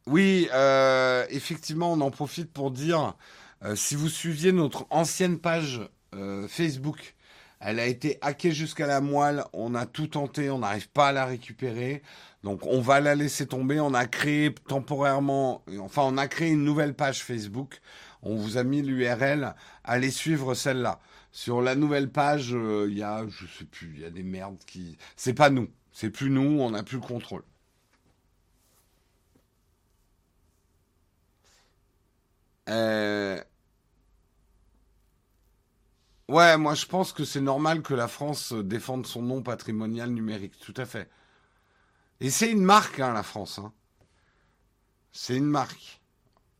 Oui, euh, effectivement, on en profite pour dire, euh, si vous suiviez notre ancienne page euh, Facebook, elle a été hackée jusqu'à la moelle, on a tout tenté, on n'arrive pas à la récupérer. Donc on va la laisser tomber, on a créé temporairement, enfin on a créé une nouvelle page Facebook, on vous a mis l'URL, allez suivre celle-là. Sur la nouvelle page, il y a, je sais plus, il y a des merdes qui... C'est pas nous, c'est plus nous, on n'a plus le contrôle. Euh, ouais, moi je pense que c'est normal que la France défende son nom patrimonial numérique, tout à fait. Et c'est une marque, hein, la France. Hein. C'est une marque.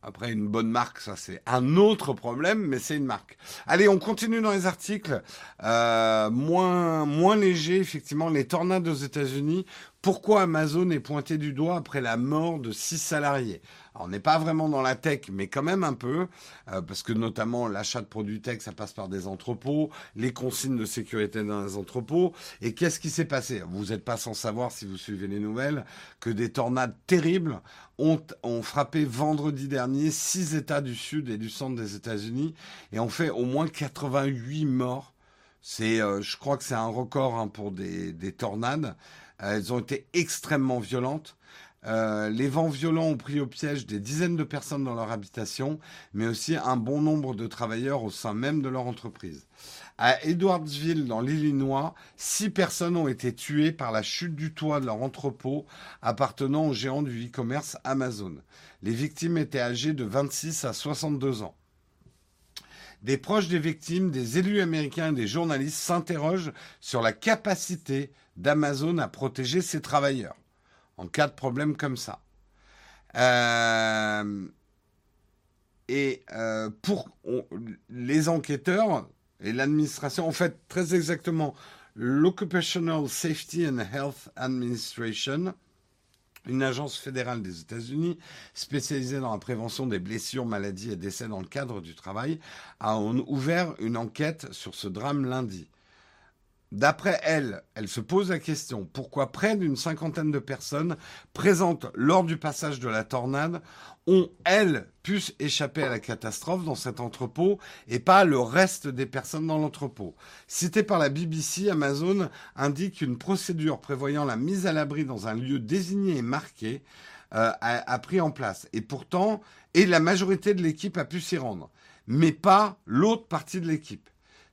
Après, une bonne marque, ça c'est un autre problème, mais c'est une marque. Allez, on continue dans les articles. Euh, moins, moins léger, effectivement, les tornades aux États-Unis. Pourquoi Amazon est pointé du doigt après la mort de six salariés? On n'est pas vraiment dans la tech, mais quand même un peu, euh, parce que notamment l'achat de produits tech, ça passe par des entrepôts, les consignes de sécurité dans les entrepôts. Et qu'est-ce qui s'est passé? Vous n'êtes pas sans savoir, si vous suivez les nouvelles, que des tornades terribles ont, frappé vendredi dernier six États du sud et du centre des États-Unis et ont fait au moins 88 morts. C'est, euh, je crois que c'est un record hein, pour des tornades. Euh, elles ont été extrêmement violentes. Euh, les vents violents ont pris au piège des dizaines de personnes dans leur habitation, mais aussi un bon nombre de travailleurs au sein même de leur entreprise. À Edwardsville, dans l'Illinois, six personnes ont été tuées par la chute du toit de leur entrepôt appartenant au géant du e-commerce Amazon. Les victimes étaient âgées de 26 à 62 ans. Des proches des victimes, des élus américains et des journalistes s'interrogent sur la capacité d'Amazon à protéger ses travailleurs en cas de problème comme ça. Euh, et euh, pour les enquêteurs et l'administration, en fait, très exactement, l'Occupational Safety and Health Administration, Une agence fédérale des États-Unis spécialisée dans la prévention des blessures, maladies et décès dans le cadre du travail a ouvert une enquête sur ce drame lundi. D'après elle, elle se pose la question pourquoi près d'une cinquantaine de personnes présentes lors du passage de la tornade ont, elles, pu échapper à la catastrophe dans cet entrepôt et pas le reste des personnes dans l'entrepôt? Cité par la BBC, Amazon indique une procédure prévoyant la mise à l'abri dans un lieu désigné et marqué euh, a, a pris en place. Et pourtant, et la majorité de l'équipe a pu s'y rendre, mais pas l'autre partie de l'équipe.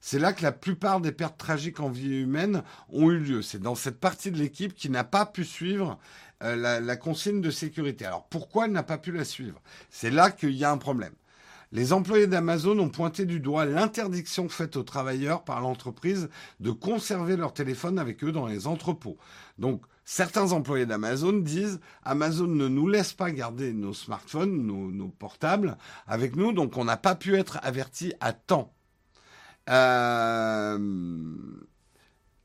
C'est là que la plupart des pertes tragiques en vie humaine ont eu lieu. C'est dans cette partie de l'équipe qui n'a pas pu suivre euh, la, consigne de sécurité. Alors pourquoi elle n'a pas pu la suivre? C'est là qu'il y a un problème. Les employés d'Amazon ont pointé du doigt l'interdiction faite aux travailleurs par l'entreprise de conserver leur téléphone avec eux dans les entrepôts. Donc, certains employés d'Amazon disent Amazon ne nous laisse pas garder nos smartphones, nos, nos portables avec nous, donc on n'a pas pu être averti à temps. Euh,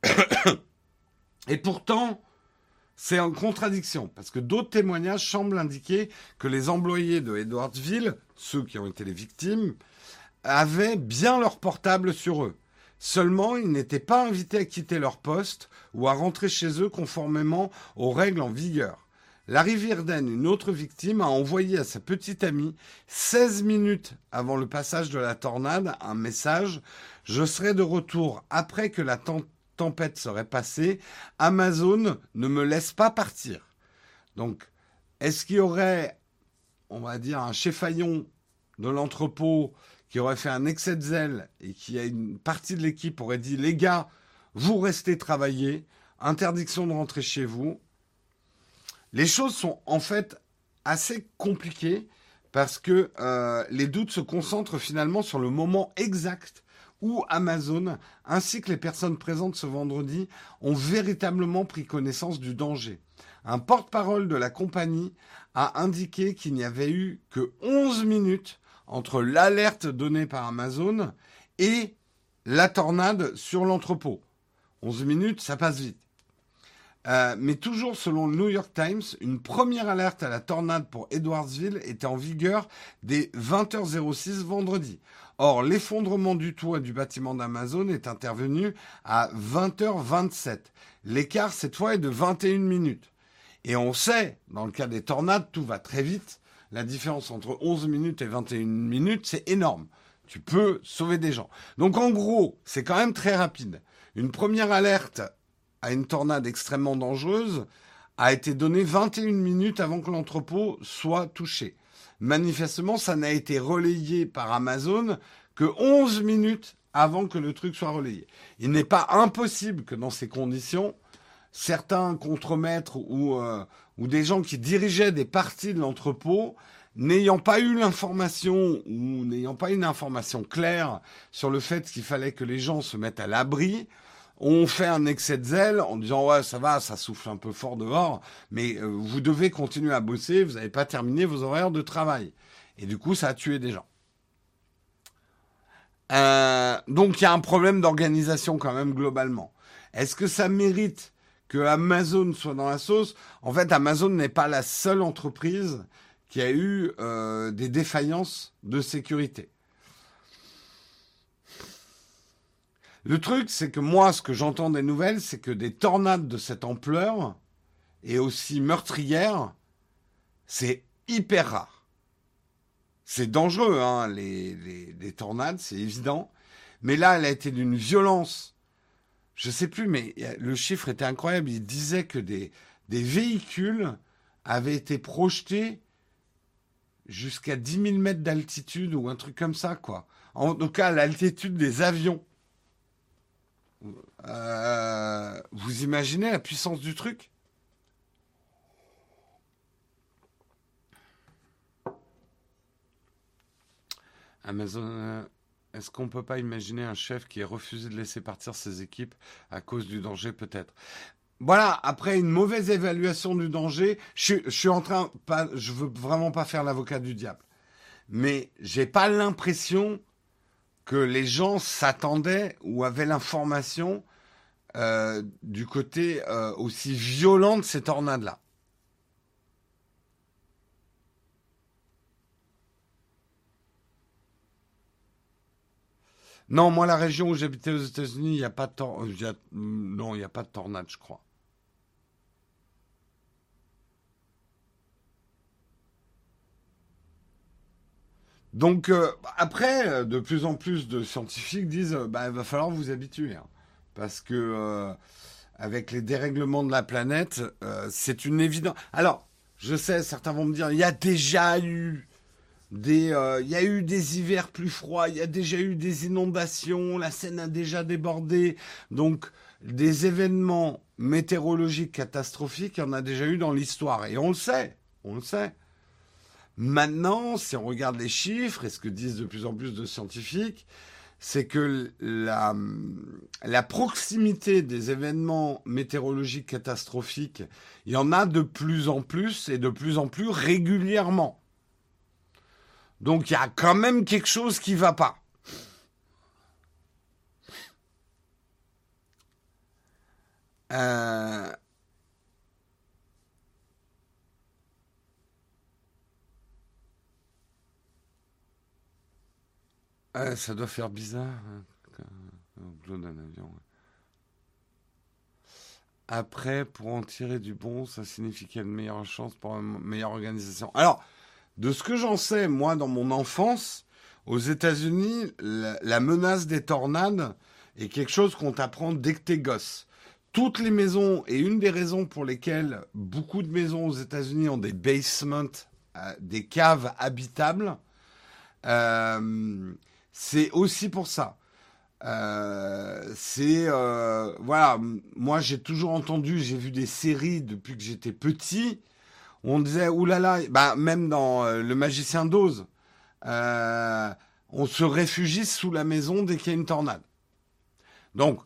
et pourtant, c'est en contradiction, parce que d'autres témoignages semblent indiquer que les employés de Edwardsville, ceux qui ont été les victimes, avaient bien leur portable sur eux. Seulement, ils n'étaient pas invités à quitter leur poste ou à rentrer chez eux conformément aux règles en vigueur. Larry Virden, une autre victime, a envoyé à sa petite amie, 16 minutes avant le passage de la tornade, un message Je serai de retour après que la tempête serait passée. Amazon ne me laisse pas partir. Donc, est-ce qu'il y aurait, on va dire, un chefaillon de l'entrepôt qui aurait fait un excès de zèle et qui a une partie de l'équipe aurait dit Les gars, vous restez travailler, interdiction de rentrer chez vous les choses sont en fait assez compliquées parce que euh, les doutes se concentrent finalement sur le moment exact où Amazon ainsi que les personnes présentes ce vendredi ont véritablement pris connaissance du danger. Un porte-parole de la compagnie a indiqué qu'il n'y avait eu que 11 minutes entre l'alerte donnée par Amazon et la tornade sur l'entrepôt. 11 minutes, ça passe vite. Euh, mais toujours selon le New York Times, une première alerte à la tornade pour Edwardsville était en vigueur dès 20h06 vendredi. Or, l'effondrement du toit du bâtiment d'Amazon est intervenu à 20h27. L'écart, cette fois, est de 21 minutes. Et on sait, dans le cas des tornades, tout va très vite. La différence entre 11 minutes et 21 minutes, c'est énorme. Tu peux sauver des gens. Donc en gros, c'est quand même très rapide. Une première alerte à une tornade extrêmement dangereuse a été donné 21 minutes avant que l'entrepôt soit touché. Manifestement, ça n'a été relayé par Amazon que 11 minutes avant que le truc soit relayé. Il n'est pas impossible que dans ces conditions, certains contremaîtres ou, euh, ou des gens qui dirigeaient des parties de l'entrepôt, n'ayant pas eu l'information ou n'ayant pas une information claire sur le fait qu'il fallait que les gens se mettent à l'abri, on fait un excès de zèle en disant ouais ça va, ça souffle un peu fort dehors, mais euh, vous devez continuer à bosser, vous n'avez pas terminé vos horaires de travail. Et du coup, ça a tué des gens. Euh, donc il y a un problème d'organisation quand même globalement. Est-ce que ça mérite que Amazon soit dans la sauce? En fait, Amazon n'est pas la seule entreprise qui a eu euh, des défaillances de sécurité. Le truc, c'est que moi, ce que j'entends des nouvelles, c'est que des tornades de cette ampleur et aussi meurtrières, c'est hyper rare. C'est dangereux, hein, les, tornades, c'est évident. Mais là, elle a été d'une violence. Je sais plus, mais le chiffre était incroyable. Il disait que des, des véhicules avaient été projetés jusqu'à 10 000 mètres d'altitude ou un truc comme ça, quoi. En tout cas, l'altitude des avions. Euh, vous imaginez la puissance du truc? Amazon, euh, est-ce qu'on peut pas imaginer un chef qui ait refusé de laisser partir ses équipes à cause du danger peut-être? Voilà, après une mauvaise évaluation du danger, je, je, suis en train, pas, je veux vraiment pas faire l'avocat du diable, mais j'ai pas l'impression que les gens s'attendaient ou avaient l'information euh, du côté euh, aussi violent de ces tornades-là. Non, moi, la région où j'habitais aux États-Unis, il n'y a pas de tornade. Euh, non, il n'y a pas de tornade, je crois. Donc euh, après, euh, de plus en plus de scientifiques disent, euh, bah, il va falloir vous habituer, hein. parce que avec les dérèglements de la planète, c'est une évidence. Alors, je sais, certains vont me dire, il y a déjà eu des, il y a eu des hivers plus froids, il y a déjà eu des inondations, la Seine a déjà débordé, donc des événements météorologiques catastrophiques, il y en a déjà eu dans l'histoire, et on le sait, on le sait. Maintenant, si on regarde les chiffres et ce que disent de plus en plus de scientifiques, c'est que la, proximité des événements météorologiques catastrophiques, il y en a de plus en plus et de plus en plus régulièrement. Donc il y a quand même quelque chose qui va pas. Euh, euh, ça doit faire bizarre. hein, d'un avion. Après, pour en tirer du bon, ça signifie qu'il y a une meilleure chance pour une meilleure organisation. Alors, de ce que j'en sais, moi, dans mon enfance, aux États-Unis, la, la menace des tornades est quelque chose qu'on t'apprend dès que t'es gosse. Toutes les maisons, et une des raisons pour lesquelles beaucoup de maisons aux États-Unis ont des basements, euh, des caves habitables, euh, c'est aussi pour ça. Euh, c'est euh, voilà, moi j'ai toujours entendu, j'ai vu des séries depuis que j'étais petit. On disait oulala, bah même dans euh, Le Magicien d'Oz, on se réfugie sous la maison dès qu'il y a une tornade. Donc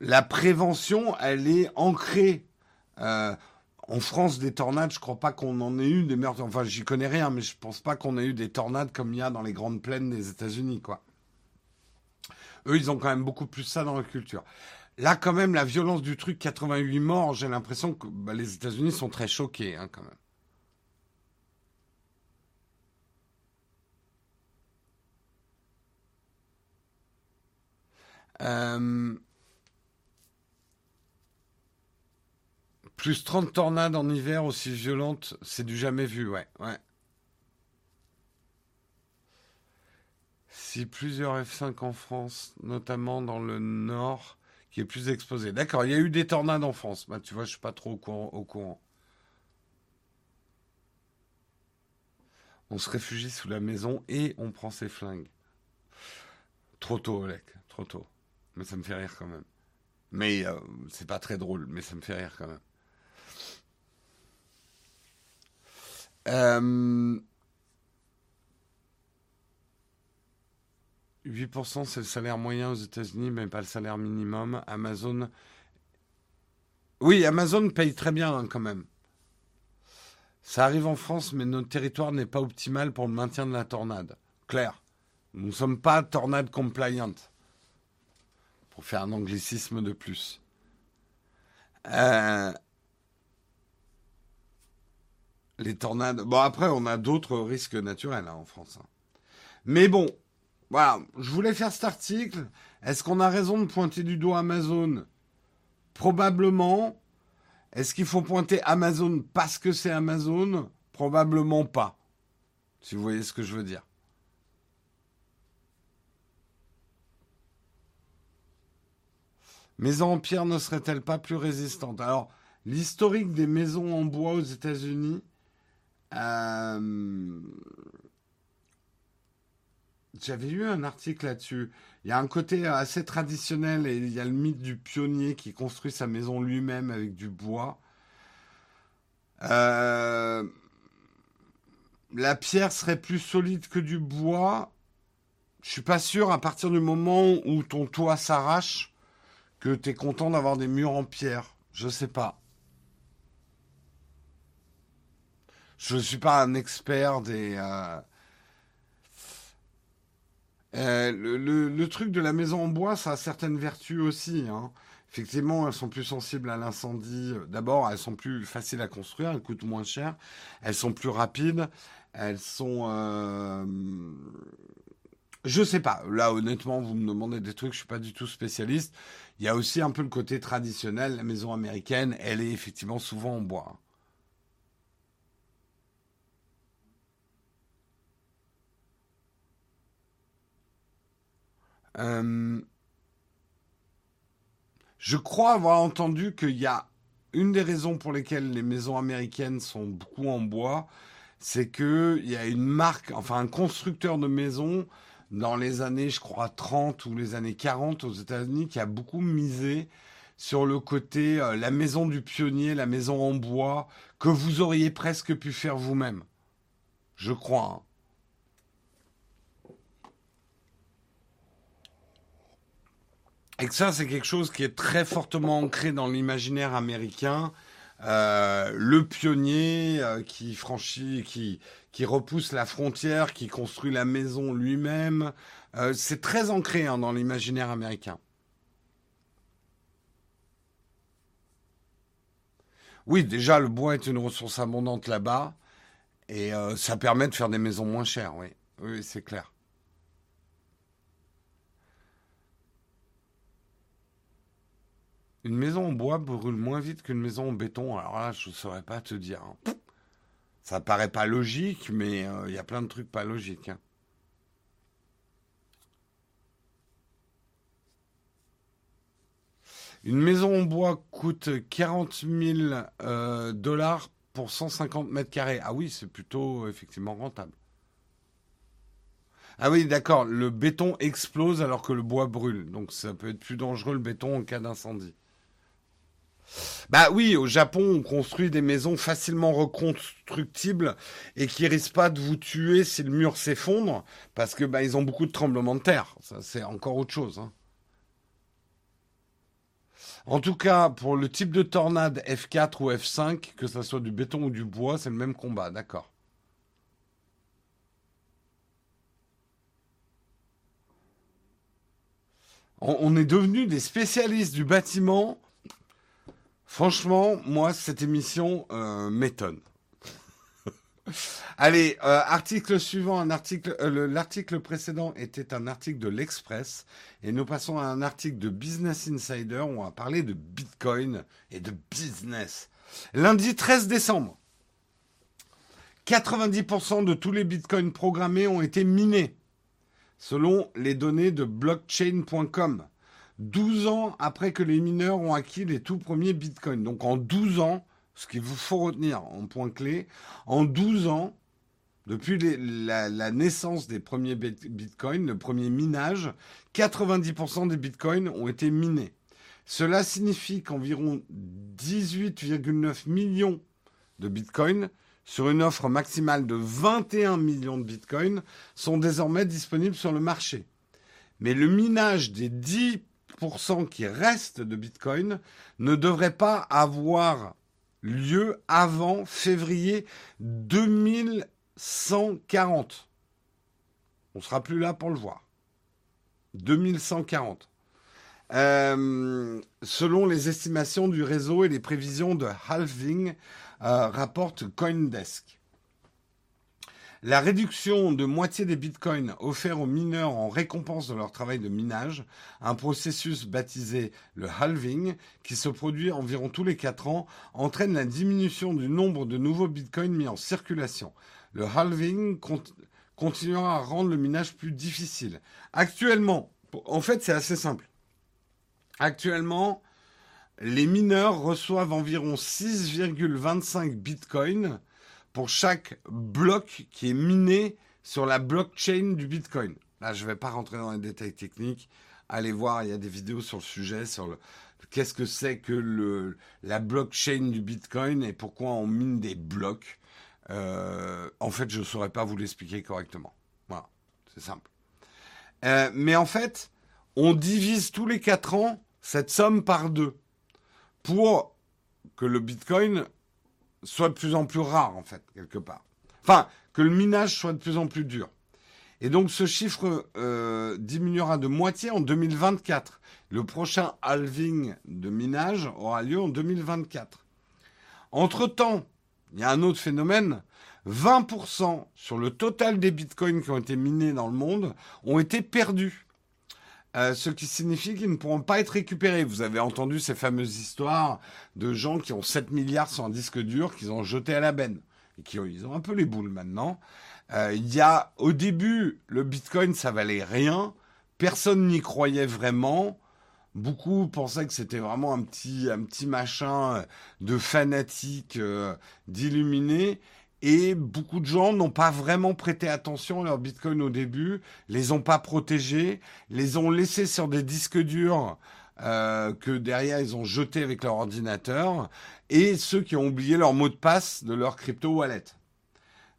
la prévention, elle est ancrée. En France, des tornades, je crois pas qu'on en ait eu des meurtres. Enfin, j'y connais rien, mais je pense pas qu'on ait eu des tornades comme il y a dans les grandes plaines des États-Unis, quoi. Eux, ils ont quand même beaucoup plus ça dans leur culture. Là, quand même, la violence du truc, 88 morts, j'ai l'impression que bah, les États-Unis sont très choqués, hein, quand même. Euh, plus 30 tornades en hiver aussi violentes, c'est du jamais vu, ouais, ouais. Si plusieurs F5 en France, notamment dans le nord, qui est plus exposé. D'accord, il y a eu des tornades en France. Bah, tu vois, je suis pas trop au courant. On se réfugie sous la maison et on prend ses flingues. Trop tôt, Olek, trop tôt. Mais ça me fait rire quand même. Mais euh, c'est pas très drôle, mais ça me fait rire quand même. Euh, 8%, c'est le salaire moyen aux États-Unis, mais pas le salaire minimum. Amazon. Oui, Amazon paye très bien hein, quand même. Ça arrive en France, mais notre territoire n'est pas optimal pour le maintien de la tornade. Claire, nous ne sommes pas tornade compliant, pour faire un anglicisme de plus. Euh, les tornades. Bon, après, on a d'autres risques naturels hein, en France. hein. Mais bon, voilà, je voulais faire cet article. Est-ce qu'on a raison de pointer du doigt Amazon? Probablement. Est-ce qu'il faut pointer Amazon parce que c'est Amazon? Probablement pas. Si vous voyez ce que je veux dire. Maisons en pierre ne seraient-elles pas plus résistantes Alors, l'historique des maisons en bois aux États-Unis, euh, j'avais lu un article là-dessus. Il y a un côté assez traditionnel et il y a le mythe du pionnier qui construit sa maison lui-même avec du bois. Euh, la pierre serait plus solide que du bois. Je suis pas sûr à partir du moment où ton toit s'arrache que tu es content d'avoir des murs en pierre. Je sais pas. Je ne suis pas un expert des. euh, euh, le, truc de la maison en bois, ça a certaines vertus aussi. hein. Effectivement, elles sont plus sensibles à l'incendie. D'abord, elles sont plus faciles à construire, elles coûtent moins cher, elles sont plus rapides, elles sont, euh, Je sais pas. Là, honnêtement, vous me demandez des trucs, je suis pas du tout spécialiste. Il y a aussi un peu le côté traditionnel. La maison américaine, elle est effectivement souvent en bois. Euh, je crois avoir entendu qu'il y a une des raisons pour lesquelles les maisons américaines sont beaucoup en bois, c'est qu'il y a une marque, enfin un constructeur de maisons dans les années, je crois, 30 ou les années 40 aux États-Unis qui a beaucoup misé sur le côté euh, la maison du pionnier, la maison en bois, que vous auriez presque pu faire vous-même. Je crois. Hein. Et que ça, c'est quelque chose qui est très fortement ancré dans l'imaginaire américain. Euh, le pionnier euh, qui franchit, qui, repousse la frontière, qui construit la maison lui-même. Euh, c'est très ancré hein, dans l'imaginaire américain. Oui, déjà, le bois est une ressource abondante là-bas. Et ça permet de faire des maisons moins chères, oui. Oui, c'est clair. Une maison en bois brûle moins vite qu'une maison en béton. Alors là, je ne saurais pas te dire. Hein. Ça paraît pas logique, mais euh, il y a plein de trucs pas logiques. Hein. Une maison en bois coûte 40 000 euh, dollars pour 150 mètres carrés. Ah oui, c'est plutôt effectivement rentable. Ah oui, d'accord. Le béton explose alors que le bois brûle. Donc ça peut être plus dangereux le béton en cas d'incendie. Bah oui, au Japon, on construit des maisons facilement reconstructibles et qui risquent pas de vous tuer si le mur s'effondre, parce que bah ont beaucoup de tremblements de terre. C'est encore autre chose. Hein. En tout cas, pour le type de tornade F4 ou F5, que ce soit du béton ou du bois, c'est le même combat, d'accord. On, est devenu des spécialistes du bâtiment Franchement, moi, cette émission euh, m'étonne. Allez, euh, article suivant, article, euh, l'article précédent était un article de l'Express et nous passons à un article de Business Insider où on va parler de Bitcoin et de business. Lundi 13 décembre, 90% de tous les Bitcoins programmés ont été minés, selon les données de blockchain.com. 12 ans après que les mineurs ont acquis les tout premiers bitcoins. Donc en 12 ans, ce qu'il vous faut retenir en point clé, en 12 ans, depuis la, naissance des premiers bitcoins, le premier minage, 90% des bitcoins ont été minés. Cela signifie qu'environ 18,9 millions de bitcoins sur une offre maximale de 21 millions de bitcoins sont désormais disponibles sur le marché. Mais le minage des 10 qui reste de Bitcoin ne devrait pas avoir lieu avant février 2140. On sera plus là pour le voir. 2140. Euh, selon les estimations du réseau et les prévisions de halving, euh, rapporte Coindesk. La réduction de moitié des bitcoins offerts aux mineurs en récompense de leur travail de minage, un processus baptisé le halving, qui se produit environ tous les 4 ans, entraîne la diminution du nombre de nouveaux bitcoins mis en circulation. Le halving continuera à rendre le minage plus difficile. Actuellement, en fait c'est assez simple. Actuellement, les mineurs reçoivent environ 6,25 bitcoins pour chaque bloc qui est miné sur la blockchain du Bitcoin. Là, je ne vais pas rentrer dans les détails techniques. Allez voir, il y a des vidéos sur le sujet, sur le, qu'est-ce que c'est que le, la blockchain du Bitcoin et pourquoi on mine des blocs. Euh, en fait, je ne saurais pas vous l'expliquer correctement. Voilà, c'est simple. Euh, mais en fait, on divise tous les 4 ans cette somme par deux pour que le Bitcoin soit de plus en plus rare, en fait, quelque part. Enfin, que le minage soit de plus en plus dur. Et donc ce chiffre euh, diminuera de moitié en 2024. Le prochain halving de minage aura lieu en 2024. Entre-temps, il y a un autre phénomène. 20% sur le total des bitcoins qui ont été minés dans le monde ont été perdus. Euh, ce qui signifie qu'ils ne pourront pas être récupérés. Vous avez entendu ces fameuses histoires de gens qui ont 7 milliards sur un disque dur qu'ils ont jeté à la benne et qui ont, ils ont un peu les boules maintenant. Euh, il y a au début le Bitcoin ça valait rien, personne n'y croyait vraiment. Beaucoup pensaient que c'était vraiment un petit un petit machin de fanatiques, euh, d'illuminés. Et beaucoup de gens n'ont pas vraiment prêté attention à leur Bitcoin au début, les ont pas protégés, les ont laissés sur des disques durs euh, que derrière ils ont jetés avec leur ordinateur, et ceux qui ont oublié leur mot de passe de leur crypto wallet.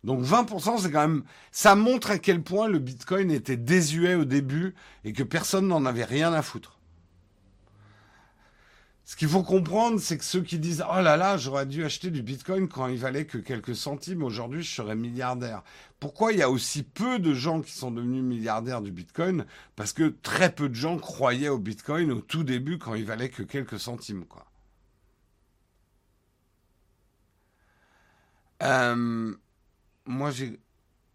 Donc 20%, c'est quand même, ça montre à quel point le Bitcoin était désuet au début et que personne n'en avait rien à foutre. Ce qu'il faut comprendre, c'est que ceux qui disent Oh là là, j'aurais dû acheter du bitcoin quand il valait que quelques centimes, aujourd'hui je serais milliardaire. Pourquoi il y a aussi peu de gens qui sont devenus milliardaires du bitcoin? Parce que très peu de gens croyaient au bitcoin au tout début quand il valait que quelques centimes, quoi. Euh, moi,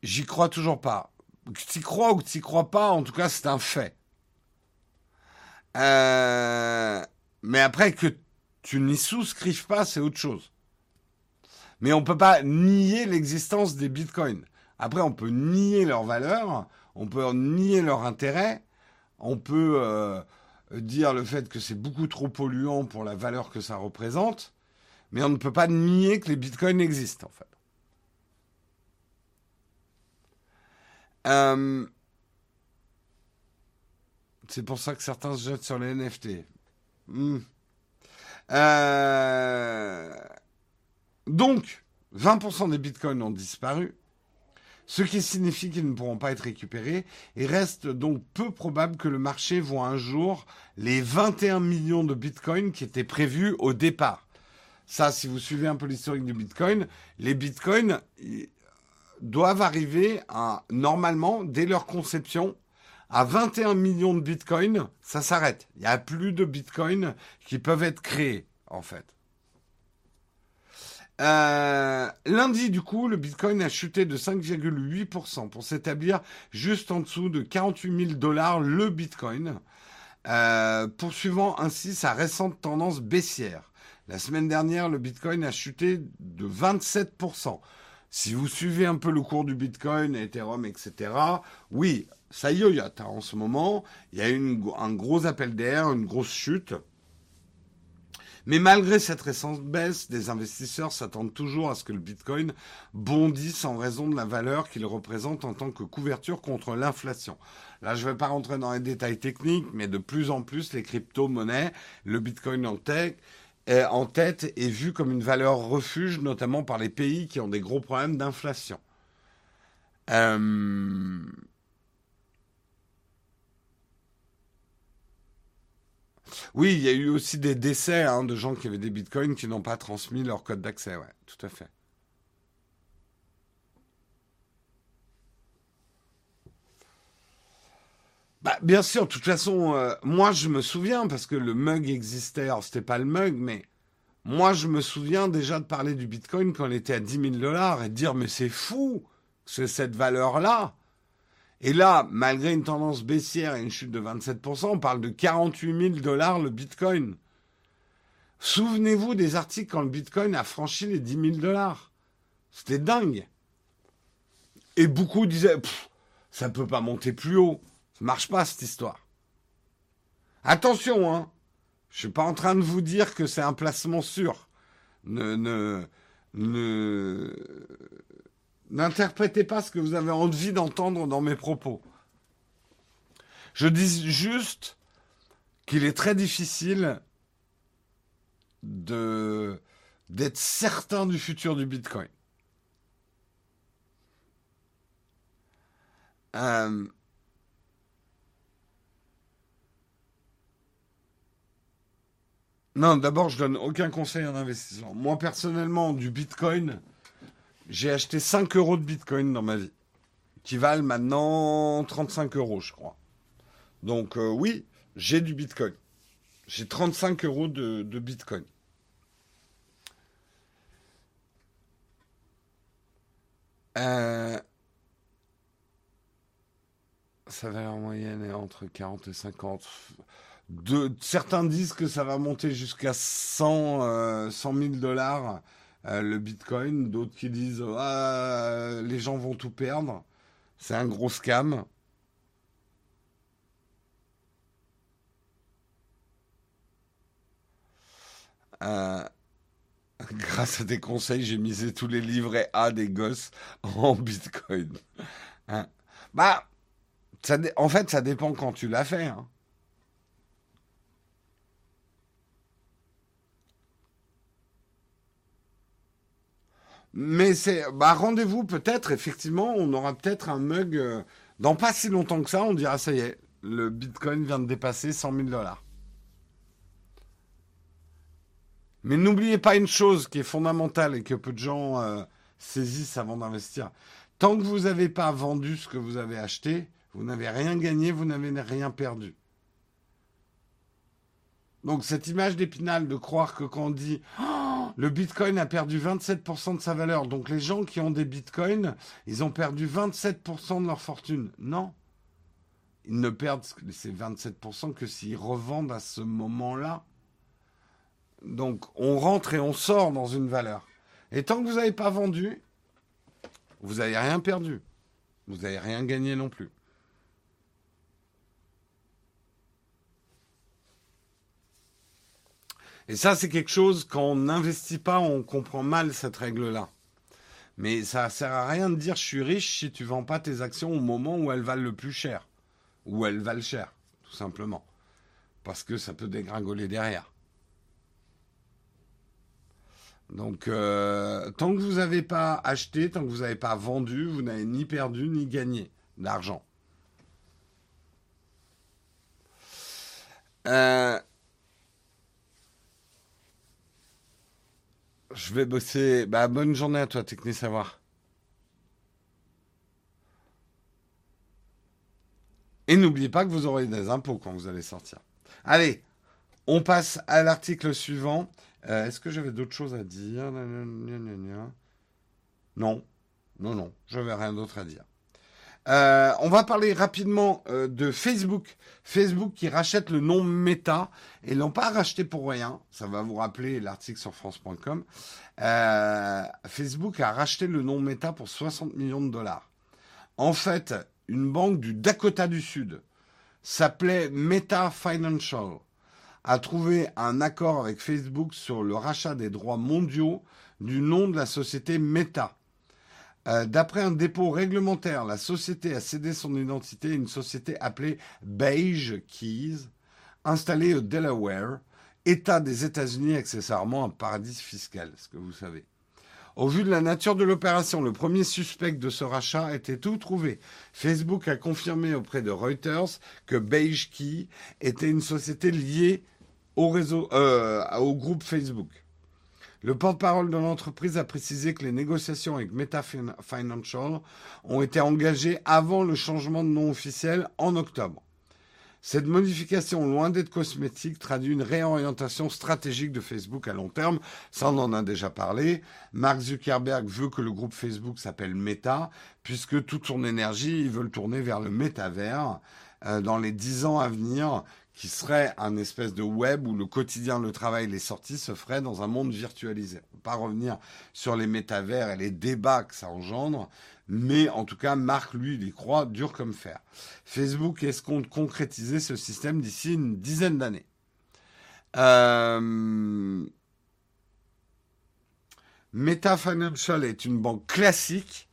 j'y crois toujours pas. Que tu y crois ou que tu y crois pas, en tout cas, c'est un fait. Euh, mais après, que tu n'y souscrives pas, c'est autre chose. Mais on ne peut pas nier l'existence des bitcoins. Après, on peut nier leur valeur, on peut nier leur intérêt, on peut euh, dire le fait que c'est beaucoup trop polluant pour la valeur que ça représente, mais on ne peut pas nier que les bitcoins existent, en fait. Euh, c'est pour ça que certains se jettent sur les NFT. Hmm. Euh, donc, 20% des bitcoins ont disparu, ce qui signifie qu'ils ne pourront pas être récupérés. Il reste donc peu probable que le marché voit un jour les 21 millions de bitcoins qui étaient prévus au départ. Ça, si vous suivez un peu l'historique du bitcoin, les bitcoins doivent arriver normalement, dès leur conception, à 21 millions de bitcoins, ça s'arrête. Il n'y a plus de bitcoins qui peuvent être créés, en fait. Euh, lundi, du coup, le bitcoin a chuté de 5,8% pour s'établir juste en dessous de 48 000 dollars le bitcoin, euh, poursuivant ainsi sa récente tendance baissière. La semaine dernière, le bitcoin a chuté de 27%. Si vous suivez un peu le cours du bitcoin, Ethereum, etc., oui, ça yoyote en ce moment. Il y a eu un gros appel d'air, une grosse chute. Mais malgré cette récente baisse, des investisseurs s'attendent toujours à ce que le Bitcoin bondisse en raison de la valeur qu'il représente en tant que couverture contre l'inflation. Là, je ne vais pas rentrer dans les détails techniques, mais de plus en plus, les crypto-monnaies, le Bitcoin en tête est vu comme une valeur refuge, notamment par les pays qui ont des gros problèmes d'inflation. Euh, Oui, il y a eu aussi des décès hein, de gens qui avaient des bitcoins qui n'ont pas transmis leur code d'accès, ouais, tout à fait. Bah, bien sûr, de toute façon, euh, moi je me souviens, parce que le mug existait, alors c'était pas le mug, mais moi je me souviens déjà de parler du bitcoin quand il était à 10 000 dollars et de dire mais c'est fou, c'est cette valeur-là. Et là, malgré une tendance baissière et une chute de 27%, on parle de 48 000 dollars le Bitcoin. Souvenez-vous des articles quand le Bitcoin a franchi les 10 000 dollars. C'était dingue. Et beaucoup disaient, ça ne peut pas monter plus haut. Ça marche pas cette histoire. Attention, hein. Je suis pas en train de vous dire que c'est un placement sûr. Ne, ne, ne, N'interprétez pas ce que vous avez envie d'entendre dans mes propos. Je dis juste qu'il est très difficile d'être certain du futur du Bitcoin. Euh, non, d'abord, je donne aucun conseil en investissement. Moi, personnellement, du Bitcoin, j'ai acheté 5 euros de Bitcoin dans ma vie, qui valent maintenant 35 euros, je crois. Donc euh, oui, j'ai du Bitcoin. J'ai 35 euros de, Bitcoin. Euh, sa valeur moyenne est entre 40 et 50. De, certains disent que ça va monter jusqu'à 100, 100 000 dollars euh, le Bitcoin. D'autres qui disent ah, les gens vont tout perdre. C'est un gros scam. Euh, grâce à tes conseils, j'ai misé tous les livrets A des gosses en Bitcoin. Hein. bah, en fait, ça dépend quand tu l'as fait. Hein. Mais c'est, bah, rendez-vous peut-être, effectivement, on aura peut-être un mug euh, dans pas si longtemps que ça, on dira ça y est, le Bitcoin vient de dépasser 100 000 dollars. Mais n'oubliez pas une chose qui est fondamentale et que peu de gens euh, saisissent avant d'investir. Tant que vous n'avez pas vendu ce que vous avez acheté, vous n'avez rien gagné, vous n'avez rien perdu. Donc cette image d'épinal de croire que quand on dit oh, le Bitcoin a perdu 27% de sa valeur, donc les gens qui ont des Bitcoins, ils ont perdu 27% de leur fortune. Non. Ils ne perdent ces 27% que s'ils revendent à ce moment-là. Donc on rentre et on sort dans une valeur. Et tant que vous n'avez pas vendu, vous n'avez rien perdu. Vous n'avez rien gagné non plus. Et ça, c'est quelque chose, quand on n'investit pas, on comprend mal cette règle-là. Mais ça sert à rien de dire je suis riche si tu vends pas tes actions au moment où elles valent le plus cher. Ou elles valent cher, tout simplement. Parce que ça peut dégringoler derrière. Donc, euh, tant que vous n'avez pas acheté, tant que vous n'avez pas vendu, vous n'avez ni perdu ni gagné d'argent. Euh, je vais bosser. Bah, bonne journée à toi, Techni Savoir. Et n'oubliez pas que vous aurez des impôts quand vous allez sortir. Allez, on passe à l'article suivant. Euh, est-ce que j'avais d'autres choses à dire? Non, non, non, je n'avais rien d'autre à dire. Euh, on va parler rapidement euh, de Facebook. Facebook qui rachète le nom Meta et l'ont pas racheté pour rien. Ça va vous rappeler l'article sur France.com. Facebook a racheté le nom Meta pour 60 millions de dollars. En fait, une banque du Dakota du Sud s'appelait Meta Financial a trouvé un accord avec Facebook sur le rachat des droits mondiaux du nom de la société Meta. Euh, d'après un dépôt réglementaire, la société a cédé son identité à une société appelée Beige Keys, installée au Delaware, État des États-Unis accessoirement un paradis fiscal, ce que vous savez. Au vu de la nature de l'opération, le premier suspect de ce rachat était tout trouvé. Facebook a confirmé auprès de Reuters que Beige Key était une société liée au, réseau, euh, au groupe Facebook. Le porte-parole de l'entreprise a précisé que les négociations avec Meta Financial ont été engagées avant le changement de nom officiel en octobre. Cette modification, loin d'être cosmétique, traduit une réorientation stratégique de Facebook à long terme. Ça, on en a déjà parlé. Mark Zuckerberg veut que le groupe Facebook s'appelle Meta, puisque toute son énergie, il veut le tourner vers le métavers euh, dans les dix ans à venir qui serait un espèce de web où le quotidien, le travail, les sorties se feraient dans un monde virtualisé. On ne pas revenir sur les métavers et les débats que ça engendre, mais en tout cas, Marc, lui, il y croit dur comme fer. Facebook escompte concrétiser ce système d'ici une dizaine d'années? Euh... Meta Financial est une banque classique,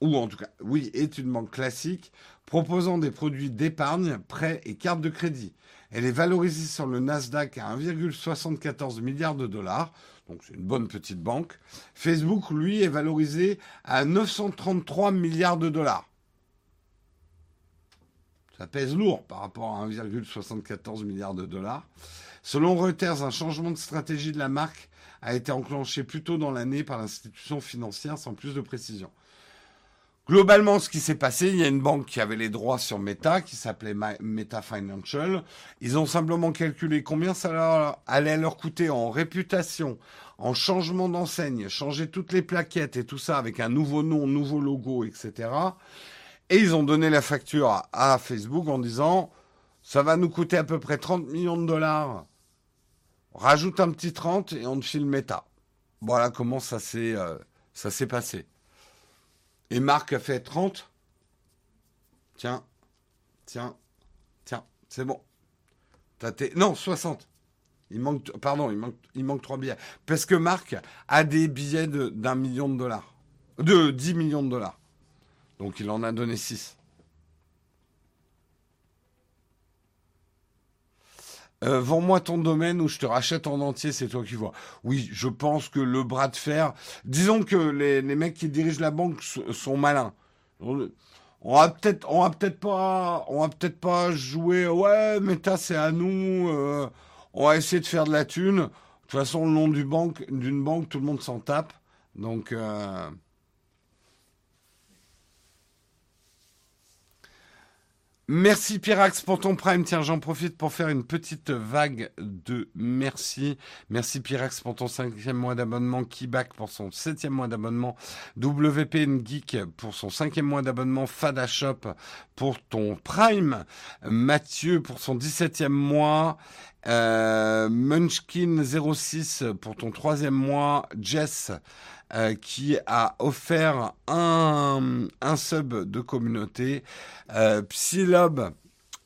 ou en tout cas, oui, est une banque classique proposant des produits d'épargne, prêts et cartes de crédit. Elle est valorisée sur le Nasdaq à 1,74 milliard de dollars. Donc c'est une bonne petite banque. Facebook, lui, est valorisé à 933 milliards de dollars. Ça pèse lourd par rapport à 1,74 milliard de dollars. Selon Reuters, un changement de stratégie de la marque a été enclenché plus tôt dans l'année par l'institution financière sans plus de précision. Globalement, ce qui s'est passé, il y a une banque qui avait les droits sur Meta, qui s'appelait Meta Financial. Ils ont simplement calculé combien ça allait leur coûter en réputation, en changement d'enseigne, changer toutes les plaquettes et tout ça avec un nouveau nom, nouveau logo, etc. Et ils ont donné la facture à, Facebook en disant, ça va nous coûter à peu près 30 millions de dollars. Rajoute un petit 30 et on te file Meta. Voilà comment ça s'est euh, ça s'est passé. Et Marc a fait 30. Tiens, tiens, tiens, c'est bon. Non, 60. Il manque, pardon, il manque, il manque 3 billets. Parce que Marc a des billets d'un million de dollars. De 10 millions de dollars. Donc il en a donné 6. Euh, Vends-moi ton domaine ou je te rachète en entier, c'est toi qui vois. Oui, je pense que le bras de fer. Disons que les, les mecs qui dirigent la banque sont malins. On va peut-être, on va peut-être pas, on va peut-être pas jouer. Ouais, Meta c'est à nous. Euh, on va essayer de faire de la thune. De toute façon, le nom du banque, d'une banque, tout le monde s'en tape. Donc. Euh, Merci Pirax pour ton prime. Tiens, j'en profite pour faire une petite vague de merci. Merci Pirax pour ton cinquième mois d'abonnement, Keyback pour son septième mois d'abonnement, WPN Geek pour son cinquième mois d'abonnement, Fada Shop pour ton prime, Mathieu pour son dix-septième mois, euh, Munchkin 06 pour ton troisième mois, Jess euh, qui a offert un, sub de communauté. Euh, Psylob,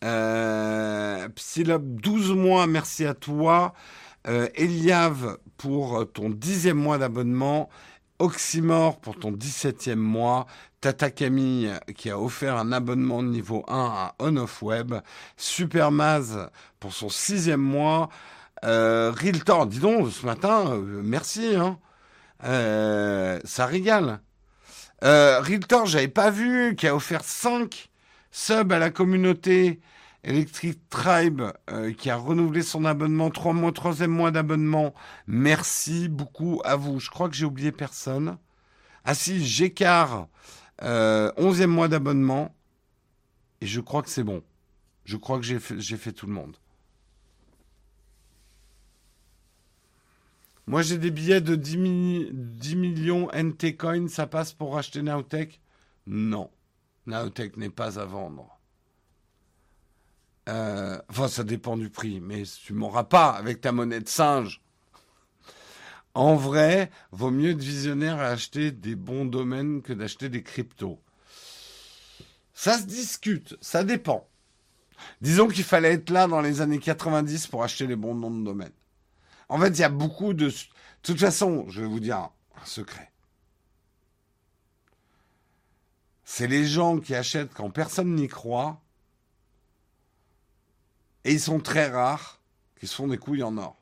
euh, Psylob 12 mois, merci à toi. Euh, Eliav pour ton dixième mois d'abonnement. Oxymore pour ton 17e mois, Tata Camille qui a offert un abonnement niveau 1 à On Off Web, Supermaz pour son sixième mois, Realtor, dis donc, ce matin, merci, hein. Euh, ça régale. Euh, Realtor, j'avais pas vu, qui a offert 5 subs à la communauté. Electric Tribe, euh, qui a renouvelé son abonnement, 3 mois, troisième mois d'abonnement. Merci beaucoup à vous. Je crois que j'ai oublié personne. Ah si, Gécard, euh, 11e mois d'abonnement. Et je crois que c'est bon. Je crois que j'ai fait, j'ai fait tout le monde. Moi, j'ai des billets de 10, 10 millions NT Coin. Ça passe pour acheter Naotech? Non. Naotech n'est pas à vendre. Euh, enfin, ça dépend du prix, mais tu m'auras pas avec ta monnaie de singe. En vrai, vaut mieux être visionnaire à acheter des bons domaines que d'acheter des cryptos. Ça se discute, ça dépend. Disons qu'il fallait être là dans les années 90 pour acheter les bons noms de domaine. En fait, il y a beaucoup de... De toute façon, je vais vous dire un secret. C'est les gens qui achètent quand personne n'y croit. Et ils sont très rares qui se font des couilles en or.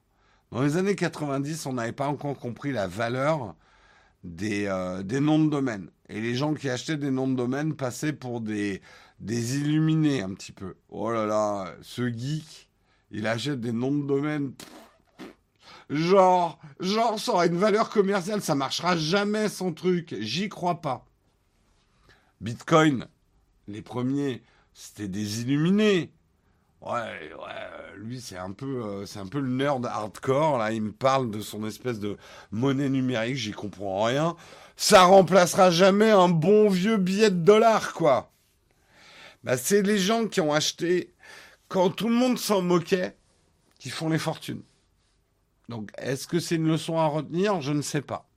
Dans les années 90, on n'avait pas encore compris la valeur des, euh, des noms de domaine. Et les gens qui achetaient des noms de domaine passaient pour des, des illuminés un petit peu. Oh là là, ce geek, il achète des noms de domaine. Genre, genre, ça aura une valeur commerciale, ça marchera jamais son truc. J'y crois pas. Bitcoin, les premiers, c'était des illuminés. Ouais, ouais, lui c'est un peu, euh, un le nerd hardcore. Là, il me parle de son espèce de monnaie numérique, j'y comprends rien. Ça remplacera jamais un bon vieux billet de dollar, quoi. Bah, c'est les gens qui ont acheté quand tout le monde s'en moquait, qui font les fortunes. Donc, est-ce que c'est une leçon à retenir? Je ne sais pas.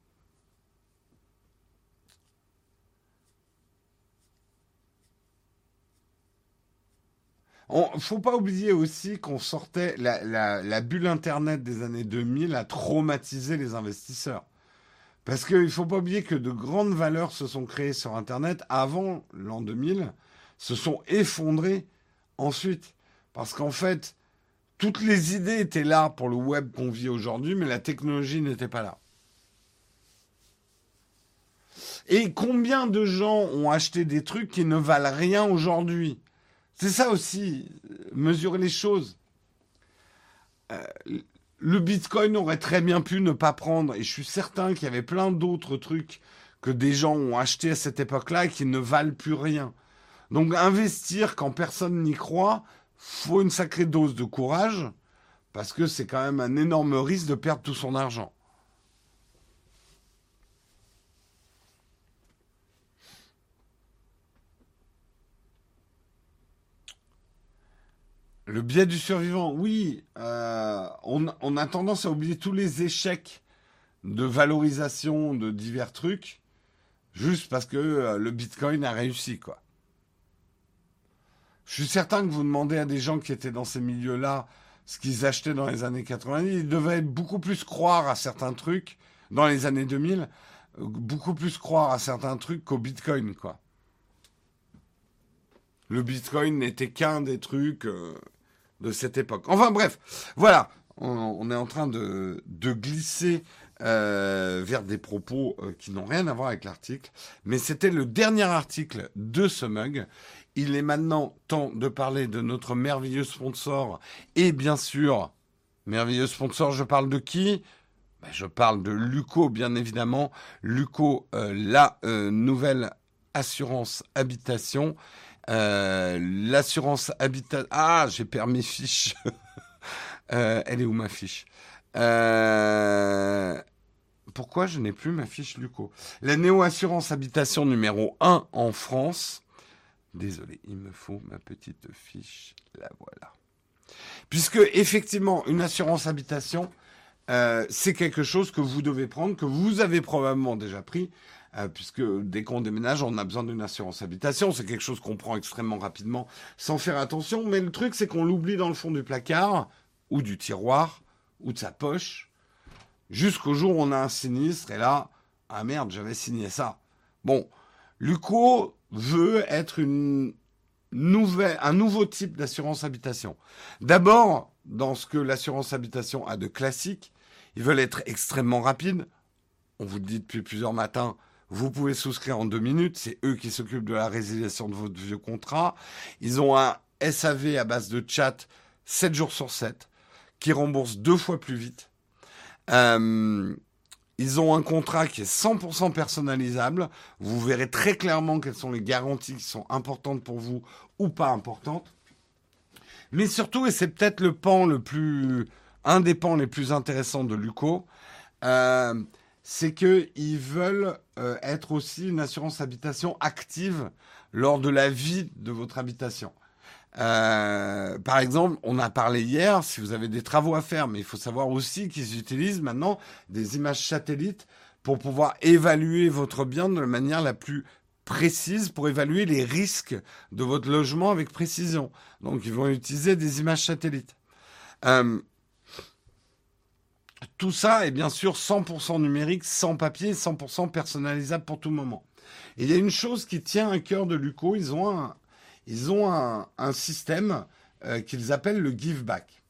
ne faut pas oublier aussi qu'on sortait la, la, la, bulle Internet des années 2000 a traumatisé les investisseurs. Parce qu'il ne faut pas oublier que de grandes valeurs se sont créées sur Internet avant l'an 2000, se sont effondrées ensuite. Parce qu'en fait, toutes les idées étaient là pour le web qu'on vit aujourd'hui, mais la technologie n'était pas là. Et combien de gens ont acheté des trucs qui ne valent rien aujourd'hui? C'est ça aussi, mesurer les choses. Euh, le Bitcoin aurait très bien pu ne pas prendre, et je suis certain qu'il y avait plein d'autres trucs que des gens ont acheté à cette époque-là et qui ne valent plus rien. Donc investir quand personne n'y croit, faut une sacrée dose de courage, parce que c'est quand même un énorme risque de perdre tout son argent. Le biais du survivant, oui, euh, on, on, a tendance à oublier tous les échecs de valorisation de divers trucs, juste parce que euh, le Bitcoin a réussi, quoi. Je suis certain que vous demandez à des gens qui étaient dans ces milieux-là ce qu'ils achetaient dans les années 90, ils devaient beaucoup plus croire à certains trucs dans les années 2000, euh, beaucoup plus croire à certains trucs qu'au Bitcoin, quoi. Le Bitcoin n'était qu'un des trucs de cette époque. Enfin bref, voilà, on, est en train de, glisser euh, vers des propos euh, qui n'ont rien à voir avec l'article, mais c'était le dernier article de ce mug. Il est maintenant temps de parler de notre merveilleux sponsor et bien sûr, merveilleux sponsor, je parle de qui? Ben, Je parle de Luco, bien évidemment. Luco, euh, la nouvelle assurance habitation euh, l'assurance habitat. Ah, j'ai perdu mes fiches. Euh, elle est où ma fiche? Euh, Pourquoi je n'ai plus ma fiche Luco? La néo-assurance habitation numéro 1 en France. Désolé, il me faut ma petite fiche. La voilà. Puisque effectivement, une assurance habitation, c'est quelque chose que vous devez prendre, que vous avez probablement déjà pris. Euh, puisque dès qu'on déménage, on a besoin d'une assurance habitation. C'est quelque chose qu'on prend extrêmement rapidement sans faire attention. Mais le truc, c'est qu'on l'oublie dans le fond du placard, ou du tiroir, ou de sa poche, jusqu'au jour où on a un sinistre. Et là, ah merde, j'avais signé ça. Bon, Luco veut être un nouveau type d'assurance habitation. D'abord, dans ce que l'assurance habitation a de classique, ils veulent être extrêmement rapides. On vous le dit depuis plusieurs matins, vous pouvez souscrire en deux minutes. C'est eux qui s'occupent de la résiliation de votre vieux contrat. Ils ont un SAV à base de chat 7 jours sur 7 qui rembourse deux fois plus vite. Euh, ils ont un contrat qui est 100% personnalisable. Vous verrez très clairement quelles sont les garanties qui sont importantes pour vous ou pas importantes. Mais surtout, et c'est peut-être le pan le plus, un des pans les plus intéressants de Luco, euh, c'est qu'ils veulent euh, être aussi une assurance habitation active lors de la vie de votre habitation. Euh, par exemple, on a parlé hier, si vous avez des travaux à faire, mais il faut savoir aussi qu'ils utilisent maintenant des images satellites pour pouvoir évaluer votre bien de la manière la plus précise, pour évaluer les risques de votre logement avec précision. Donc, ils vont utiliser des images satellites. Euh, tout ça est bien sûr 100% numérique, sans papier, 100% personnalisable pour tout moment. Il y a une chose qui tient à cœur de Luco, ils ont un, ils ont un, système euh, qu'ils appellent le give back.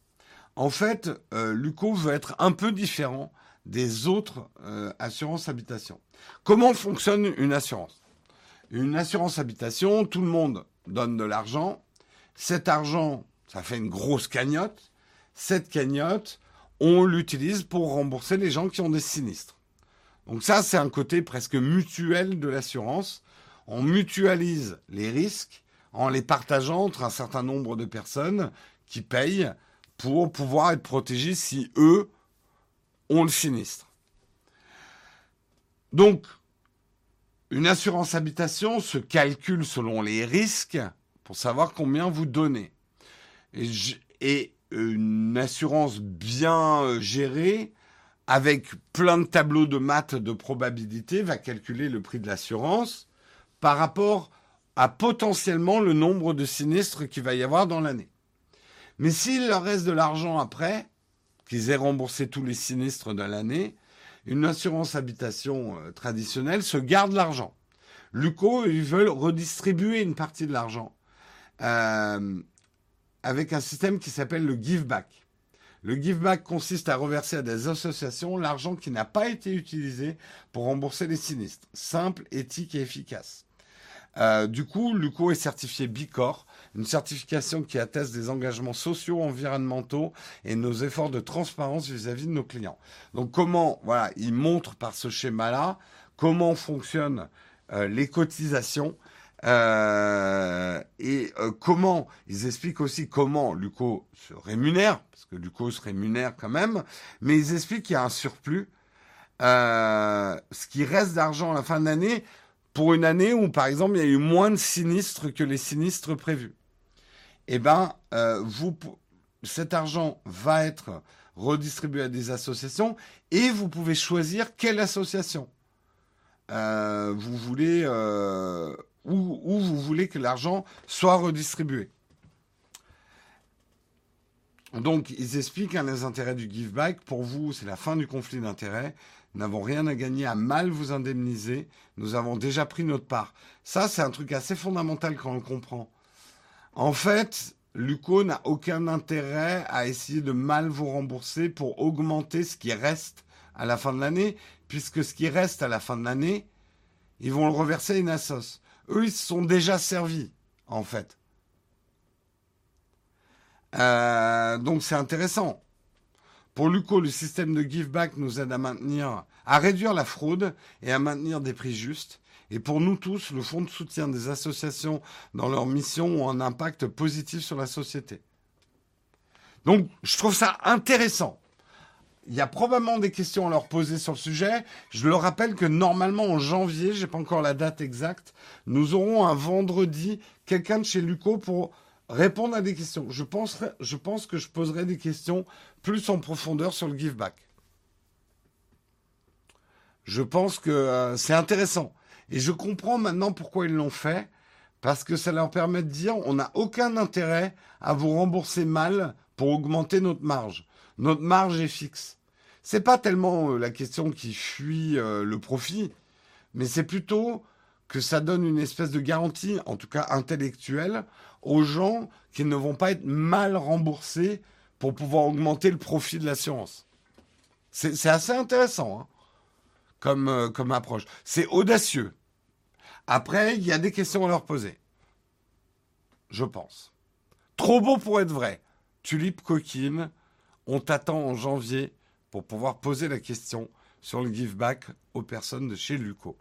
En fait, euh, Luco veut être un peu différent des autres euh, assurances habitation. Comment fonctionne une assurance? Une assurance habitation, tout le monde donne de l'argent. Cet argent, ça fait une grosse cagnotte. Cette cagnotte, on l'utilise pour rembourser les gens qui ont des sinistres. Donc ça, c'est un côté presque mutuel de l'assurance. On mutualise les risques en les partageant entre un certain nombre de personnes qui payent pour pouvoir être protégés si eux ont le sinistre. Donc, une assurance habitation se calcule selon les risques pour savoir combien vous donnez. Et, et une assurance bien euh, gérée, avec plein de tableaux de maths de probabilité, va calculer le prix de l'assurance par rapport à potentiellement le nombre de sinistres qu'il va y avoir dans l'année. Mais s'il leur reste de l'argent après, qu'ils aient remboursé tous les sinistres de l'année, une assurance habitation euh, traditionnelle se garde l'argent. Luco, ils veulent redistribuer une partie de l'argent. Euh, avec un système qui s'appelle le give back. Le give back consiste à reverser à des associations l'argent qui n'a pas été utilisé pour rembourser les sinistres. Simple, éthique et efficace. Euh, du coup, Luco est certifié Bicor, une certification qui atteste des engagements sociaux, environnementaux et nos efforts de transparence vis-à-vis -vis de nos clients. Donc comment, voilà, il montre par ce schéma-là comment fonctionnent les cotisations. et comment, ils expliquent aussi comment Luco se rémunère, parce que Luco se rémunère quand même, mais ils expliquent qu'il y a un surplus. ce qui reste d'argent à la fin de l'année, pour une année où, par exemple, il y a eu moins de sinistres que les sinistres prévus. Eh bien, vous, cet argent va être redistribué à des associations et vous pouvez choisir quelle association euh, vous voulez euh, où, vous voulez que l'argent soit redistribué. Donc, ils expliquent les intérêts du give back. Pour vous, c'est la fin du conflit d'intérêts. N'avons rien à gagner à mal vous indemniser. Nous avons déjà pris notre part. Ça, c'est un truc assez fondamental quand on le comprend. En fait, Luco n'a aucun intérêt à essayer de mal vous rembourser pour augmenter ce qui reste à la fin de l'année, puisque ce qui reste à la fin de l'année, ils vont le reverser à une assos. Eux, ils se sont déjà servis, en fait. Euh, donc c'est intéressant. Pour Luco, le système de give back nous aide à maintenir, à réduire la fraude et à maintenir des prix justes. Et pour nous tous, le fonds de soutien des associations dans leur mission ont un impact positif sur la société. Donc, je trouve ça intéressant. Il y a probablement des questions à leur poser sur le sujet. Je le rappelle que normalement en janvier, j'ai pas encore la date exacte, nous aurons un vendredi quelqu'un de chez Luco pour répondre à des questions. Je, pense que je poserai des questions plus en profondeur sur le give back. Je pense que euh, c'est intéressant. Et je comprends maintenant pourquoi ils l'ont fait, parce que ça leur permet de dire on n'a aucun intérêt à vous rembourser mal pour augmenter notre marge. Notre marge est fixe. C'est pas tellement euh, la question qui fuit euh, le profit, mais c'est plutôt que ça donne une espèce de garantie, en tout cas intellectuelle, aux gens qui ne vont pas être mal remboursés pour pouvoir augmenter le profit de l'assurance. C'est assez intéressant. Hein comme, euh, comme approche. C'est audacieux. Après, il y a des questions à leur poser. Je pense. Trop beau pour être vrai. Tulipe coquine, on t'attend en janvier pour pouvoir poser la question sur le give back aux personnes de chez Luco.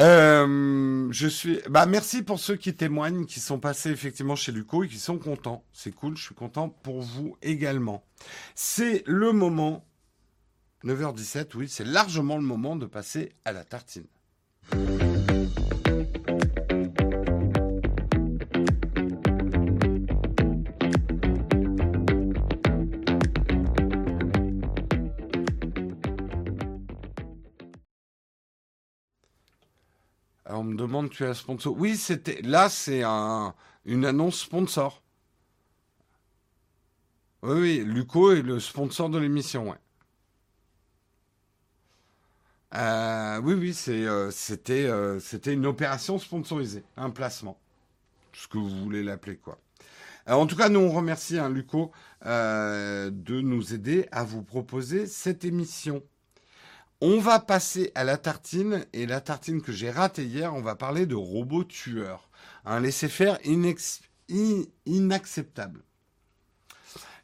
Euh, je suis. Bah, merci pour ceux qui témoignent, qui sont passés effectivement chez Luco et qui sont contents. C'est cool, je suis content pour vous également. C'est le moment 9h17, oui, c'est largement le moment de passer à la tartine. Me demande tu es sponsor. Oui, c'était là c'est un, une annonce sponsor. Oui, oui, Luco est le sponsor de l'émission. Euh, oui, oui, euh, c'était euh, c'était une opération sponsorisée, un placement, ce que vous voulez l'appeler quoi. en tout cas, nous on remercie hein, Luco de nous aider à vous proposer cette émission. On va passer à la tartine et la tartine que j'ai ratée hier, on va parler de robots tueurs, un laisser-faire inacceptable.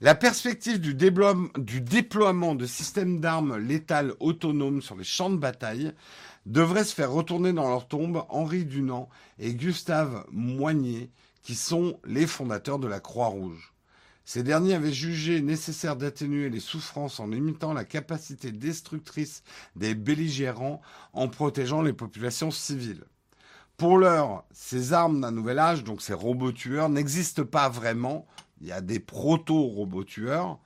La perspective du, déploiement de systèmes d'armes létales autonomes sur les champs de bataille devrait se faire retourner dans leur tombe Henri Dunant et Gustave Moignet, qui sont les fondateurs de la Croix-Rouge. Ces derniers avaient jugé nécessaire d'atténuer les souffrances en limitant la capacité destructrice des belligérants en protégeant les populations civiles. Pour l'heure, ces armes d'un nouvel âge, donc ces robots tueurs, n'existent pas vraiment, il y a des proto-robots tueurs,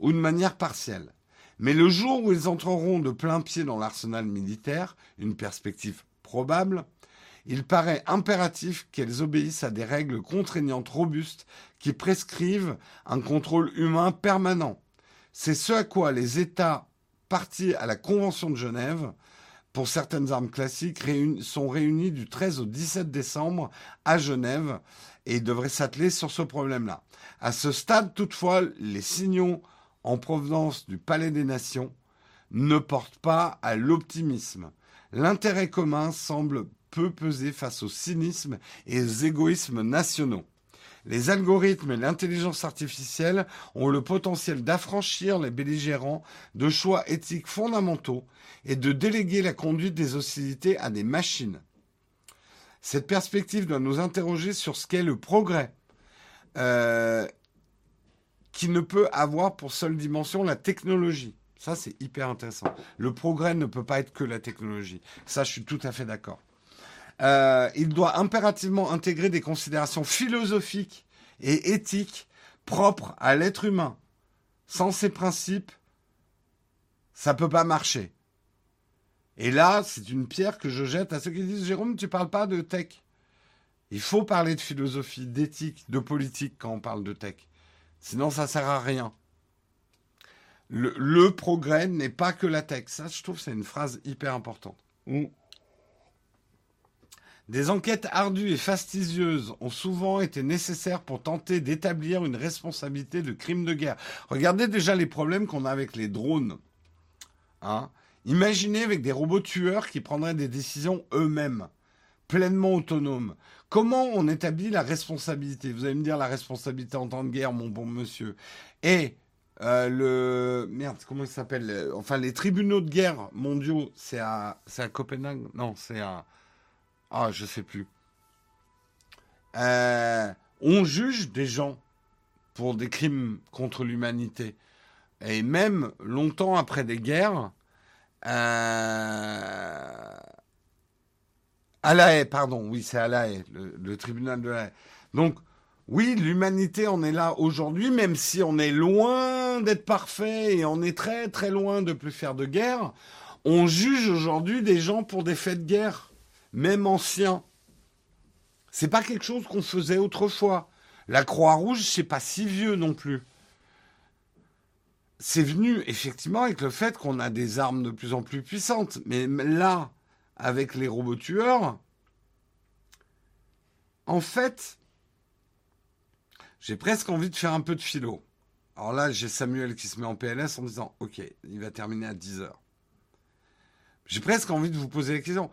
ou de manière partielle. Mais le jour où ils entreront de plein pied dans l'arsenal militaire, une perspective probable, il paraît impératif qu'elles obéissent à des règles contraignantes robustes qui prescrivent un contrôle humain permanent. C'est ce à quoi les États partis à la Convention de Genève pour certaines armes classiques sont réunis du 13 au 17 décembre à Genève et devraient s'atteler sur ce problème-là. À ce stade, toutefois, les signaux en provenance du Palais des Nations ne portent pas à l'optimisme. L'intérêt commun semble peu peser face au cynisme et aux égoïsmes nationaux. Les algorithmes et l'intelligence artificielle ont le potentiel d'affranchir les belligérants de choix éthiques fondamentaux et de déléguer la conduite des hostilités à des machines. Cette perspective doit nous interroger sur ce qu'est le progrès, euh, qui ne peut avoir pour seule dimension la technologie. Ça, c'est hyper intéressant. Le progrès ne peut pas être que la technologie. Ça, je suis tout à fait d'accord. Euh, il doit impérativement intégrer des considérations philosophiques et éthiques propres à l'être humain. Sans ces principes, ça peut pas marcher. Et là, c'est une pierre que je jette à ceux qui disent Jérôme, tu parles pas de tech. Il faut parler de philosophie, d'éthique, de politique quand on parle de tech. Sinon, ça sert à rien. Le, progrès n'est pas que la tech. Ça, je trouve, c'est une phrase hyper importante. Mm. Des enquêtes ardues et fastidieuses ont souvent été nécessaires pour tenter d'établir une responsabilité de crime de guerre. Regardez déjà les problèmes qu'on a avec les drones. Hein Imaginez avec des robots tueurs qui prendraient des décisions eux-mêmes, pleinement autonomes. Comment on établit la responsabilité? Vous allez me dire la responsabilité en temps de guerre, mon bon monsieur. Et euh, le merde, comment il s'appelle? Enfin, les tribunaux de guerre mondiaux, c'est à, c'est à Copenhague? Non, c'est à ah, je sais plus. Euh, on juge des gens pour des crimes contre l'humanité. Et même longtemps après des guerres, euh, à la haie, pardon, oui, c'est à la haie, le, tribunal de la haie. Donc, oui, l'humanité en est là aujourd'hui, même si on est loin d'être parfait et on est très très loin de plus faire de guerre. On juge aujourd'hui des gens pour des faits de guerre même ancien. C'est pas quelque chose qu'on faisait autrefois. La Croix-Rouge, c'est pas si vieux non plus. C'est venu effectivement avec le fait qu'on a des armes de plus en plus puissantes. Mais là, avec les robots tueurs, en fait, j'ai presque envie de faire un peu de philo. Alors là, j'ai Samuel qui se met en PLS en disant Ok, il va terminer à 10 heures. J'ai presque envie de vous poser la question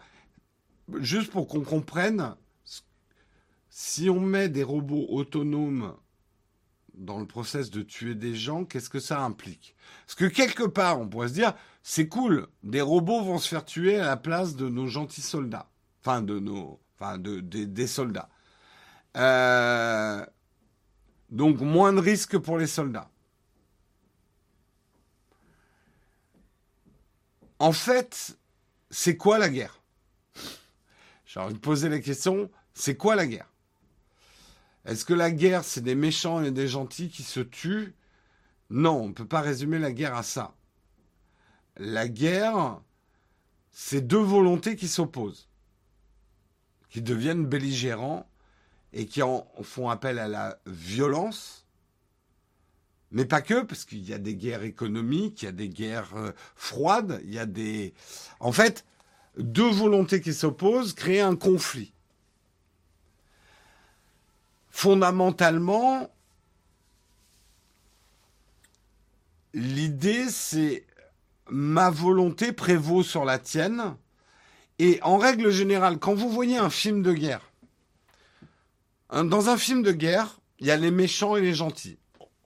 juste pour qu'on comprenne, si on met des robots autonomes dans le process de tuer des gens, qu'est-ce que ça implique? Parce que quelque part, on pourrait se dire, c'est cool, des robots vont se faire tuer à la place de nos gentils soldats, enfin de nos, des soldats. Euh, donc moins de risques pour les soldats. En fait, c'est quoi la guerre? J'ai envie de poser la question, c'est quoi la guerre? Est-ce que la guerre, c'est des méchants et des gentils qui se tuent? Non, on ne peut pas résumer la guerre à ça. La guerre, c'est deux volontés qui s'opposent, qui deviennent belligérants et qui en font appel à la violence. Mais pas que, parce qu'il y a des guerres économiques, il y a des guerres euh, froides, il y a des... En fait, deux volontés qui s'opposent créent un conflit. Fondamentalement, l'idée c'est ma volonté prévaut sur la tienne. Et en règle générale, quand vous voyez un film de guerre, dans un film de guerre, il y a les méchants et les gentils.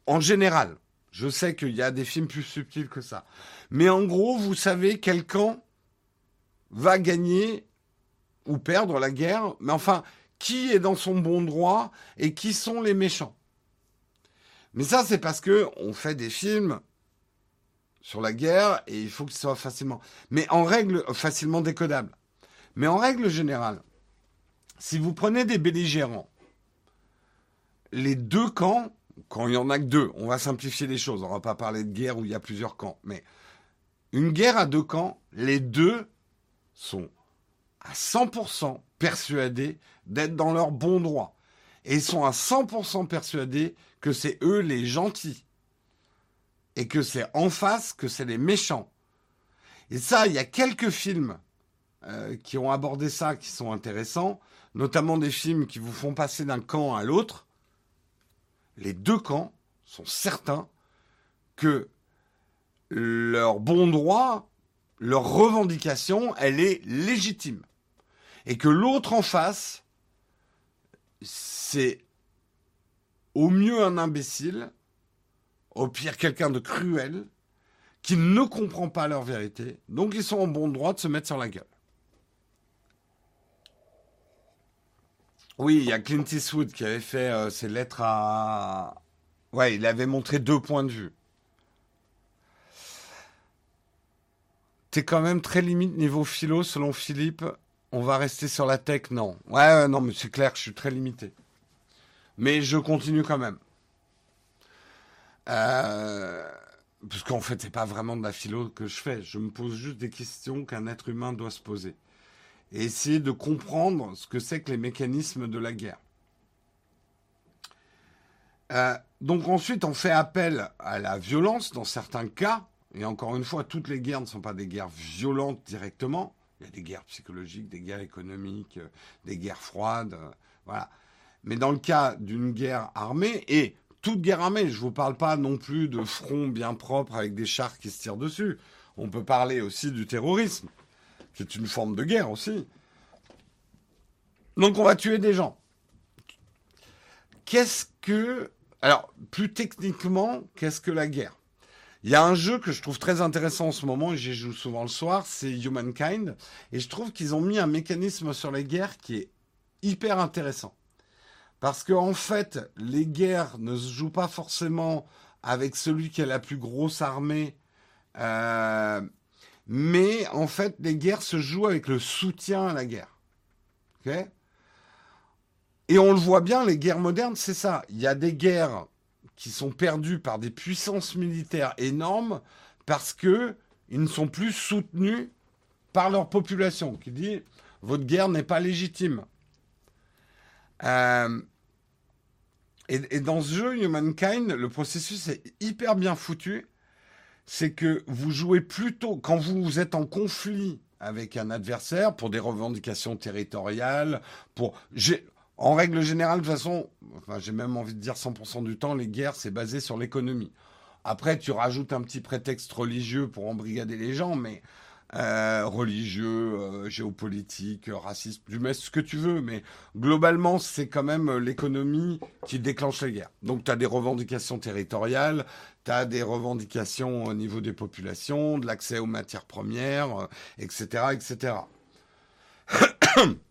En général, je sais qu'il y a des films plus subtils que ça. Mais en gros, vous savez quel camp va gagner ou perdre la guerre, mais enfin, qui est dans son bon droit et qui sont les méchants. Mais ça, c'est parce que on fait des films sur la guerre et il faut que ce soit facilement, mais en règle facilement décodable. Mais en règle générale, si vous prenez des belligérants, les deux camps, quand il y en a que deux, on va simplifier les choses, on va pas parler de guerre où il y a plusieurs camps, mais une guerre à deux camps, les deux sont à 100% persuadés d'être dans leur bon droit. Et ils sont à 100% persuadés que c'est eux les gentils. Et que c'est en face que c'est les méchants. Et ça, il y a quelques films euh, qui ont abordé ça, qui sont intéressants, notamment des films qui vous font passer d'un camp à l'autre. Les deux camps sont certains que leur bon droit leur revendication, elle est légitime. Et que l'autre en face, c'est au mieux un imbécile, au pire quelqu'un de cruel, qui ne comprend pas leur vérité, donc ils sont en bon droit de se mettre sur la gueule. Oui, il y a Clint Eastwood qui avait fait euh, ses lettres à... Ouais, il avait montré deux points de vue. T'es quand même très limite niveau philo, selon Philippe. On va rester sur la tech, non. Ouais, non, mais c'est clair je suis très limité. Mais je continue quand même. Euh, parce qu'en fait, c'est pas vraiment de la philo que je fais. Je me pose juste des questions qu'un être humain doit se poser. Et essayer de comprendre ce que c'est que les mécanismes de la guerre. Euh, donc ensuite, on fait appel à la violence dans certains cas. Et encore une fois, toutes les guerres ne sont pas des guerres violentes directement. Il y a des guerres psychologiques, des guerres économiques, euh, des guerres froides, euh, voilà. Mais dans le cas d'une guerre armée, et toute guerre armée, je ne vous parle pas non plus de front bien propre avec des chars qui se tirent dessus. On peut parler aussi du terrorisme, qui est une forme de guerre aussi. Donc on va tuer des gens. Qu'est-ce que... Alors, plus techniquement, qu'est-ce que la guerre? Il y a un jeu que je trouve très intéressant en ce moment, et j'y joue souvent le soir, c'est Humankind. Et je trouve qu'ils ont mis un mécanisme sur les guerres qui est hyper intéressant. Parce qu'en en fait, les guerres ne se jouent pas forcément avec celui qui a la plus grosse armée. Euh, mais en fait, les guerres se jouent avec le soutien à la guerre. et on le voit bien, les guerres modernes, c'est ça. Il y a des guerres qui sont perdus par des puissances militaires énormes parce que ils ne sont plus soutenus par leur population, qui dit votre guerre n'est pas légitime. Euh, et, dans ce jeu Humankind, le processus est hyper bien foutu. C'est que vous jouez plutôt quand vous êtes en conflit avec un adversaire pour des revendications territoriales, pour en règle générale, de toute façon, j'ai même envie de dire 100% du temps, les guerres, c'est basé sur l'économie. Après, tu rajoutes un petit prétexte religieux pour embrigader les gens, mais euh, religieux, euh, géopolitique, raciste, tu mets ce que tu veux, mais globalement, c'est quand même l'économie qui déclenche les guerres. Donc, tu as des revendications territoriales, tu as des revendications au niveau des populations, de l'accès aux matières premières, etc., euh, etc.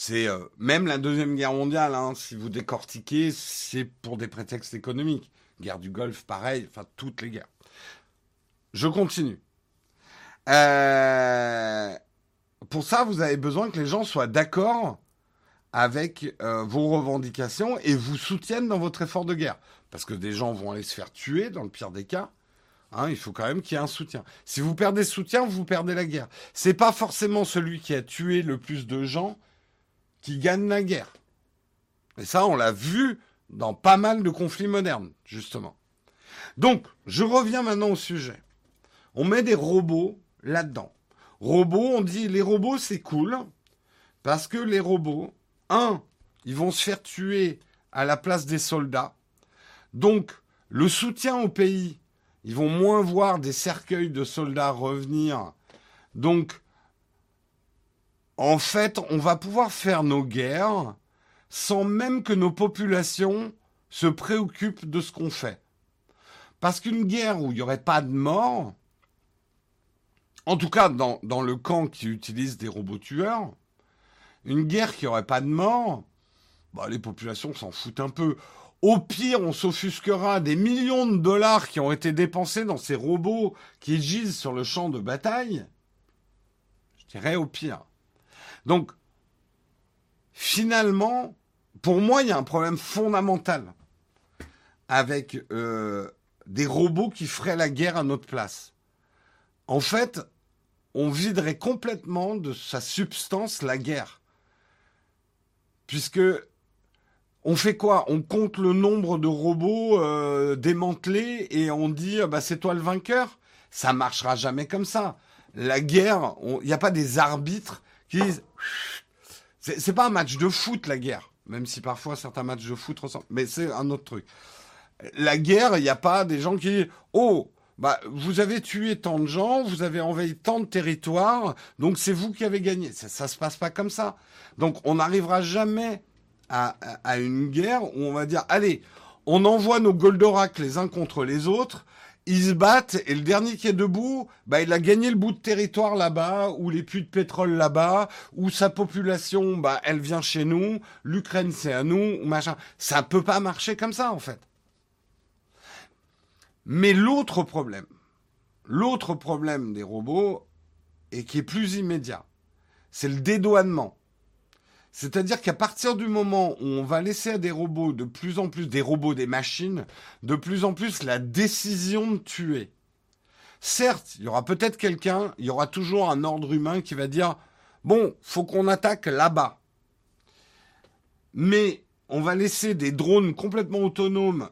C'est euh, même la deuxième guerre mondiale, hein, si vous décortiquez, c'est pour des prétextes économiques. Guerre du Golfe, pareil, enfin toutes les guerres. Je continue. Euh, pour ça, vous avez besoin que les gens soient d'accord avec euh, vos revendications et vous soutiennent dans votre effort de guerre. Parce que des gens vont aller se faire tuer, dans le pire des cas. Hein, il faut quand même qu'il y ait un soutien. Si vous perdez ce soutien, vous perdez la guerre. C'est pas forcément celui qui a tué le plus de gens qui gagne la guerre. Et ça, on l'a vu dans pas mal de conflits modernes, justement. Donc, je reviens maintenant au sujet. On met des robots là-dedans. Robots, on dit les robots, c'est cool, parce que les robots, un, ils vont se faire tuer à la place des soldats. Donc, le soutien au pays, ils vont moins voir des cercueils de soldats revenir. Donc, en fait, on va pouvoir faire nos guerres sans même que nos populations se préoccupent de ce qu'on fait. Parce qu'une guerre où il n'y aurait pas de mort, en tout cas dans, le camp qui utilise des robots tueurs, une guerre qui n'aurait pas de mort, bah, les populations s'en foutent un peu. Au pire, on s'offusquera des millions de dollars qui ont été dépensés dans ces robots qui gisent sur le champ de bataille. Je dirais au pire. Donc, finalement, pour moi, il y a un problème fondamental avec euh, des robots qui feraient la guerre à notre place. En fait, on viderait complètement de sa substance la guerre. Puisque on fait quoi? On compte le nombre de robots euh, démantelés et on dit bah, c'est toi le vainqueur? Ça marchera jamais comme ça. La guerre, il n'y a pas des arbitres qui disent c'est pas un match de foot la guerre, même si parfois certains matchs de foot ressemblent, mais c'est un autre truc. La guerre, il n'y a pas des gens qui disent oh bah vous avez tué tant de gens, vous avez envahi tant de territoires, donc c'est vous qui avez gagné. Ça, ça se passe pas comme ça. Donc on n'arrivera jamais à, à, une guerre où on va dire, allez, on envoie nos Goldorak les uns contre les autres, ils se battent et le dernier qui est debout, bah, il a gagné le bout de territoire là-bas, ou les puits de pétrole là-bas, ou sa population, bah, elle vient chez nous, l'Ukraine c'est à nous, ou machin. Ça peut pas marcher comme ça, en fait. Mais l'autre problème, l'autre problème des robots, et qui est plus immédiat, c'est le dédouanement. C'est-à-dire qu'à partir du moment où on va laisser à des robots de plus en plus, des robots, des machines, de plus en plus la décision de tuer. Certes, il y aura peut-être quelqu'un, il y aura toujours un ordre humain qui va dire bon, faut qu'on attaque là-bas. Mais on va laisser des drones complètement autonomes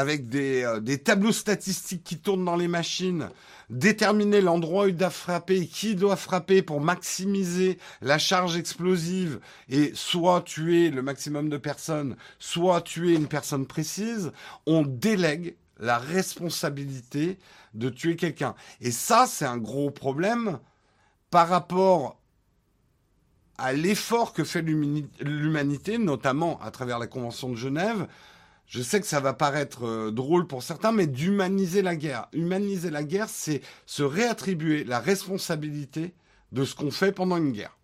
avec des, euh, des, tableaux statistiques qui tournent dans les machines, déterminer l'endroit où il doit frapper, qui doit frapper pour maximiser la charge explosive et soit tuer le maximum de personnes, soit tuer une personne précise, on délègue la responsabilité de tuer quelqu'un. Et ça, c'est un gros problème par rapport à l'effort que fait l'humanité, notamment à travers la Convention de Genève, je sais que ça va paraître euh, drôle pour certains, mais d'humaniser la guerre. Humaniser la guerre, c'est se réattribuer la responsabilité de ce qu'on fait pendant une guerre.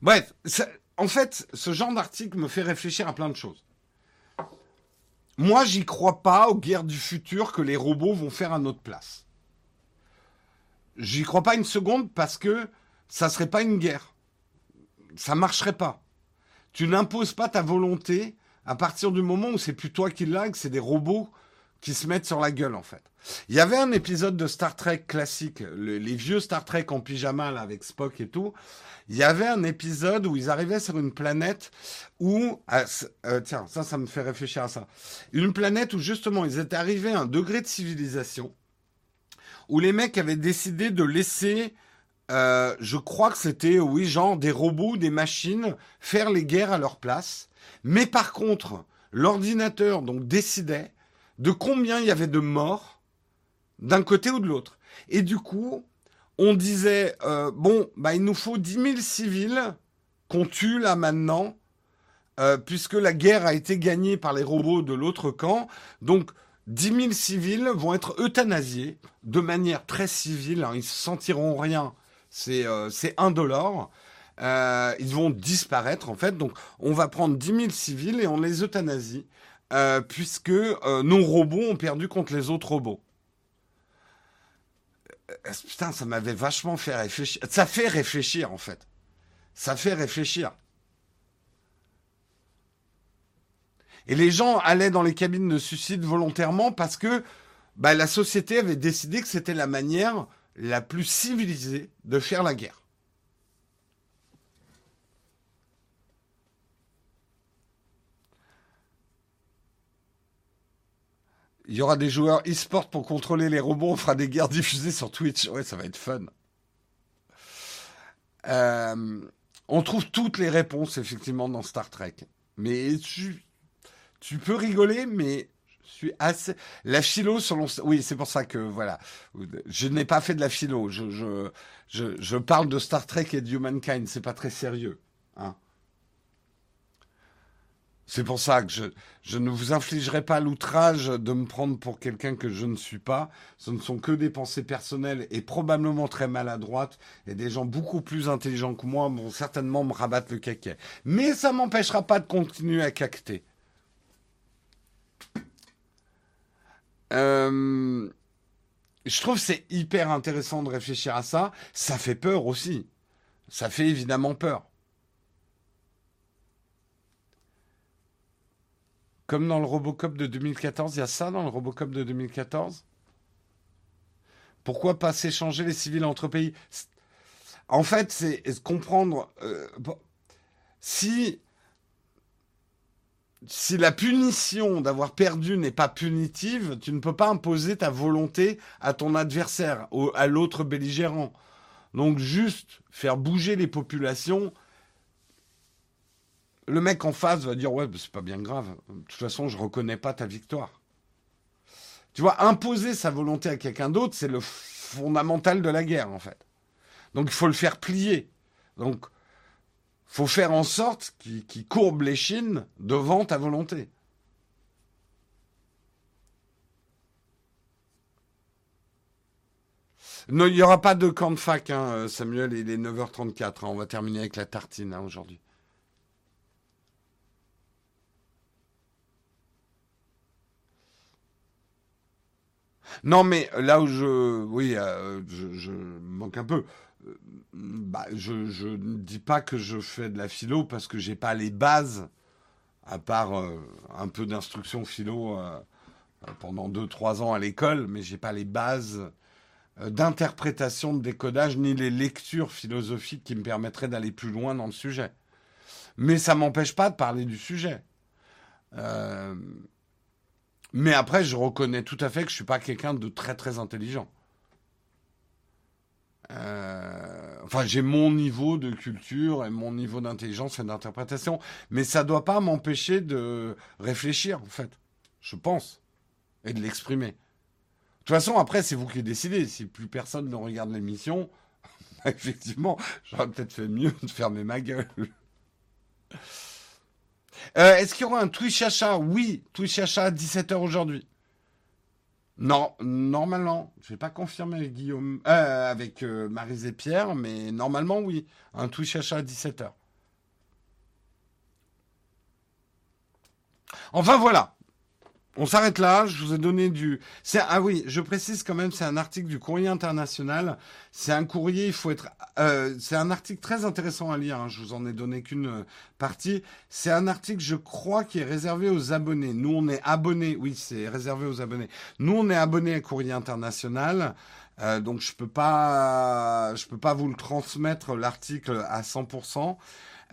Bref, en fait, ce genre d'article me fait réfléchir à plein de choses. Moi, j'y crois pas aux guerres du futur que les robots vont faire à notre place. J'y crois pas une seconde parce que ça serait pas une guerre ça marcherait pas. Tu n'imposes pas ta volonté à partir du moment où c'est plus toi qui lag, c'est des robots qui se mettent sur la gueule en fait. Il y avait un épisode de Star Trek classique, les vieux Star Trek en pyjama là, avec Spock et tout. Il y avait un épisode où ils arrivaient sur une planète où, ah, euh, tiens, ça, ça me fait réfléchir à ça. Une planète où justement ils étaient arrivés à un degré de civilisation où les mecs avaient décidé de laisser euh, je crois que c'était, oui, genre des robots, des machines, faire les guerres à leur place. Mais par contre, l'ordinateur donc décidait de combien il y avait de morts d'un côté ou de l'autre. Et du coup, on disait, euh, bon, bah, il nous faut 10 000 civils qu'on tue là maintenant, euh, puisque la guerre a été gagnée par les robots de l'autre camp. Donc, 10 000 civils vont être euthanasiés de manière très civile. Hein, ils se sentiront rien c'est euh, un dollar. Euh, ils vont disparaître en fait. Donc on va prendre 10 000 civils et on les euthanasie euh, puisque nos robots ont perdu contre les autres robots. Putain, ça m'avait vachement fait réfléchir. Ça fait réfléchir en fait. Ça fait réfléchir. Et les gens allaient dans les cabines de suicide volontairement parce que bah, la société avait décidé que c'était la manière la plus civilisée de faire la guerre. Il y aura des joueurs e-sport pour contrôler les robots. On fera des guerres diffusées sur Twitch. Ouais, ça va être fun. Euh, on trouve toutes les réponses, effectivement, dans Star Trek. Mais tu, tu peux rigoler, mais suis assez. La philo selon. Oui, c'est pour ça que voilà. Je n'ai pas fait de la philo. Je, je, je, parle de Star Trek et de Humankind. C'est pas très sérieux. Hein. C'est pour ça que je, je ne vous infligerai pas l'outrage de me prendre pour quelqu'un que je ne suis pas. Ce ne sont que des pensées personnelles et probablement très maladroites. Et des gens beaucoup plus intelligents que moi vont certainement me rabattre le caquet. Mais ça m'empêchera pas de continuer à cacter. Euh, je trouve c'est hyper intéressant de réfléchir à ça. Ça fait peur aussi. Ça fait évidemment peur. Comme dans le Robocop de 2014, il y a ça dans le Robocop de 2014 Pourquoi pas s'échanger les civils entre pays? En fait, c'est comprendre... Euh, si si la punition d'avoir perdu n'est pas punitive, tu ne peux pas imposer ta volonté à ton adversaire, à l'autre belligérant. Donc juste faire bouger les populations, le mec en face va dire ouais, c'est pas bien grave. De toute façon, je reconnais pas ta victoire. Tu vois, imposer sa volonté à quelqu'un d'autre, c'est le fondamental de la guerre en fait. Donc il faut le faire plier. Donc faut faire en sorte qu'il courbe les chines devant ta volonté. Il n'y aura pas de camp de fac, hein, Samuel, il est 9h34. Hein, on va terminer avec la tartine hein, aujourd'hui. Non, mais là où je, oui, euh, je, manque un peu. Euh, bah, je, ne dis pas que je fais de la philo parce que j'ai pas les bases, à part euh, un peu d'instruction philo pendant 2-3 ans à l'école, mais j'ai pas les bases d'interprétation, de décodage, ni les lectures philosophiques qui me permettraient d'aller plus loin dans le sujet. Mais ça m'empêche pas de parler du sujet. Mais après, je reconnais tout à fait que je suis pas quelqu'un de très très intelligent. Euh, enfin, j'ai mon niveau de culture et mon niveau d'intelligence et d'interprétation, mais ça ne doit pas m'empêcher de réfléchir, en fait. Je pense. Et de l'exprimer. De toute façon, après, c'est vous qui décidez. Si plus personne ne regarde l'émission, effectivement, j'aurais peut-être fait mieux de fermer ma gueule. Euh, est-ce qu'il y aura un Twitch achat Oui, Twitch achat à 17h aujourd'hui. Non, normalement, je vais pas confirmer avec Guillaume, euh, avec euh, et Pierre, mais normalement oui, un Twitch achat à 17h. Enfin voilà, on s'arrête là. Je vous ai donné du. Ah oui, je précise quand même, c'est un article du Courrier International. C'est un courrier. Il faut être. Euh, c'est un article très intéressant à lire. Hein. Je vous en ai donné qu'une euh, partie. C'est un article, je crois, qui est réservé aux abonnés. Nous, on est abonnés. Oui, c'est réservé aux abonnés. Nous, on est abonnés à Courrier International. Euh, donc je peux pas, je peux pas vous le transmettre l'article à 100%.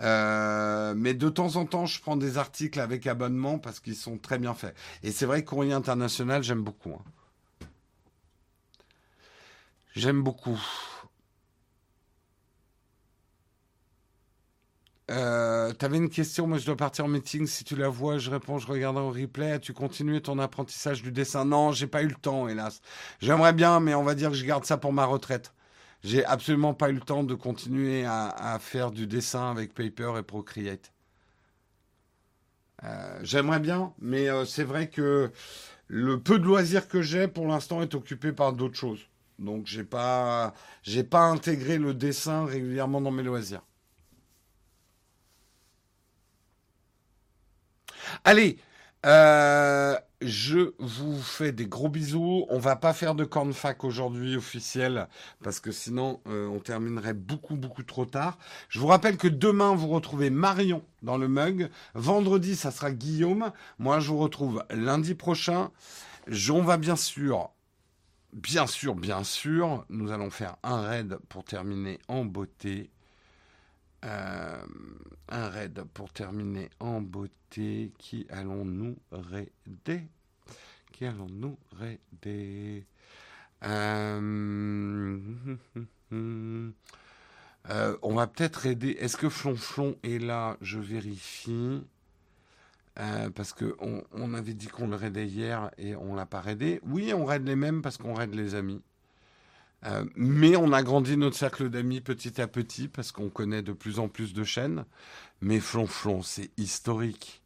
Euh, mais de temps en temps, je prends des articles avec abonnement parce qu'ils sont très bien faits. Et c'est vrai que Courrier International, j'aime beaucoup. Hein. J'aime beaucoup. Euh, T'avais une question, moi je dois partir en meeting. Si tu la vois, je réponds, je regarde au replay. As-tu continué ton apprentissage du dessin? Non, j'ai pas eu le temps, hélas. J'aimerais bien, mais on va dire que je garde ça pour ma retraite. J'ai absolument pas eu le temps de continuer à, faire du dessin avec Paper et Procreate. Euh, j'aimerais bien, mais euh, c'est vrai que le peu de loisirs que j'ai pour l'instant est occupé par d'autres choses. Donc j'ai pas j'ai pas intégré le dessin régulièrement dans mes loisirs. Allez, euh, je vous fais des gros bisous. On va pas faire de cornfac aujourd'hui officiel parce que sinon euh, on terminerait beaucoup beaucoup trop tard. Je vous rappelle que demain vous retrouvez Marion dans le mug. Vendredi ça sera Guillaume. Moi je vous retrouve lundi prochain. On va bien sûr, bien sûr, bien sûr, nous allons faire un raid pour terminer en beauté. Euh, un raid pour terminer en beauté. Qui allons-nous raider? Qui allons-nous raider? Euh, euh, on va peut-être aider. Est-ce que Flonflon est là? Je vérifie. parce que on, avait dit qu'on le raidait hier et on l'a pas raidé. Oui, on raide les mêmes parce qu'on raide les amis. Euh, mais on a grandi notre cercle d'amis petit à petit parce qu'on connaît de plus en plus de chaînes. Mais Flonflon, c'est historique.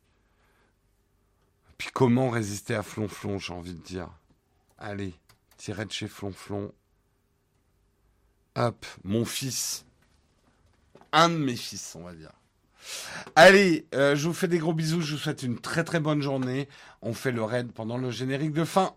Puis comment résister à Flonflon, j'ai envie de dire? Allez, tirez de chez Flonflon. Hop, mon fils. Un de mes fils, on va dire. Allez, euh, je vous fais des gros bisous, je vous souhaite une très très bonne journée. On fait le raid pendant le générique de fin.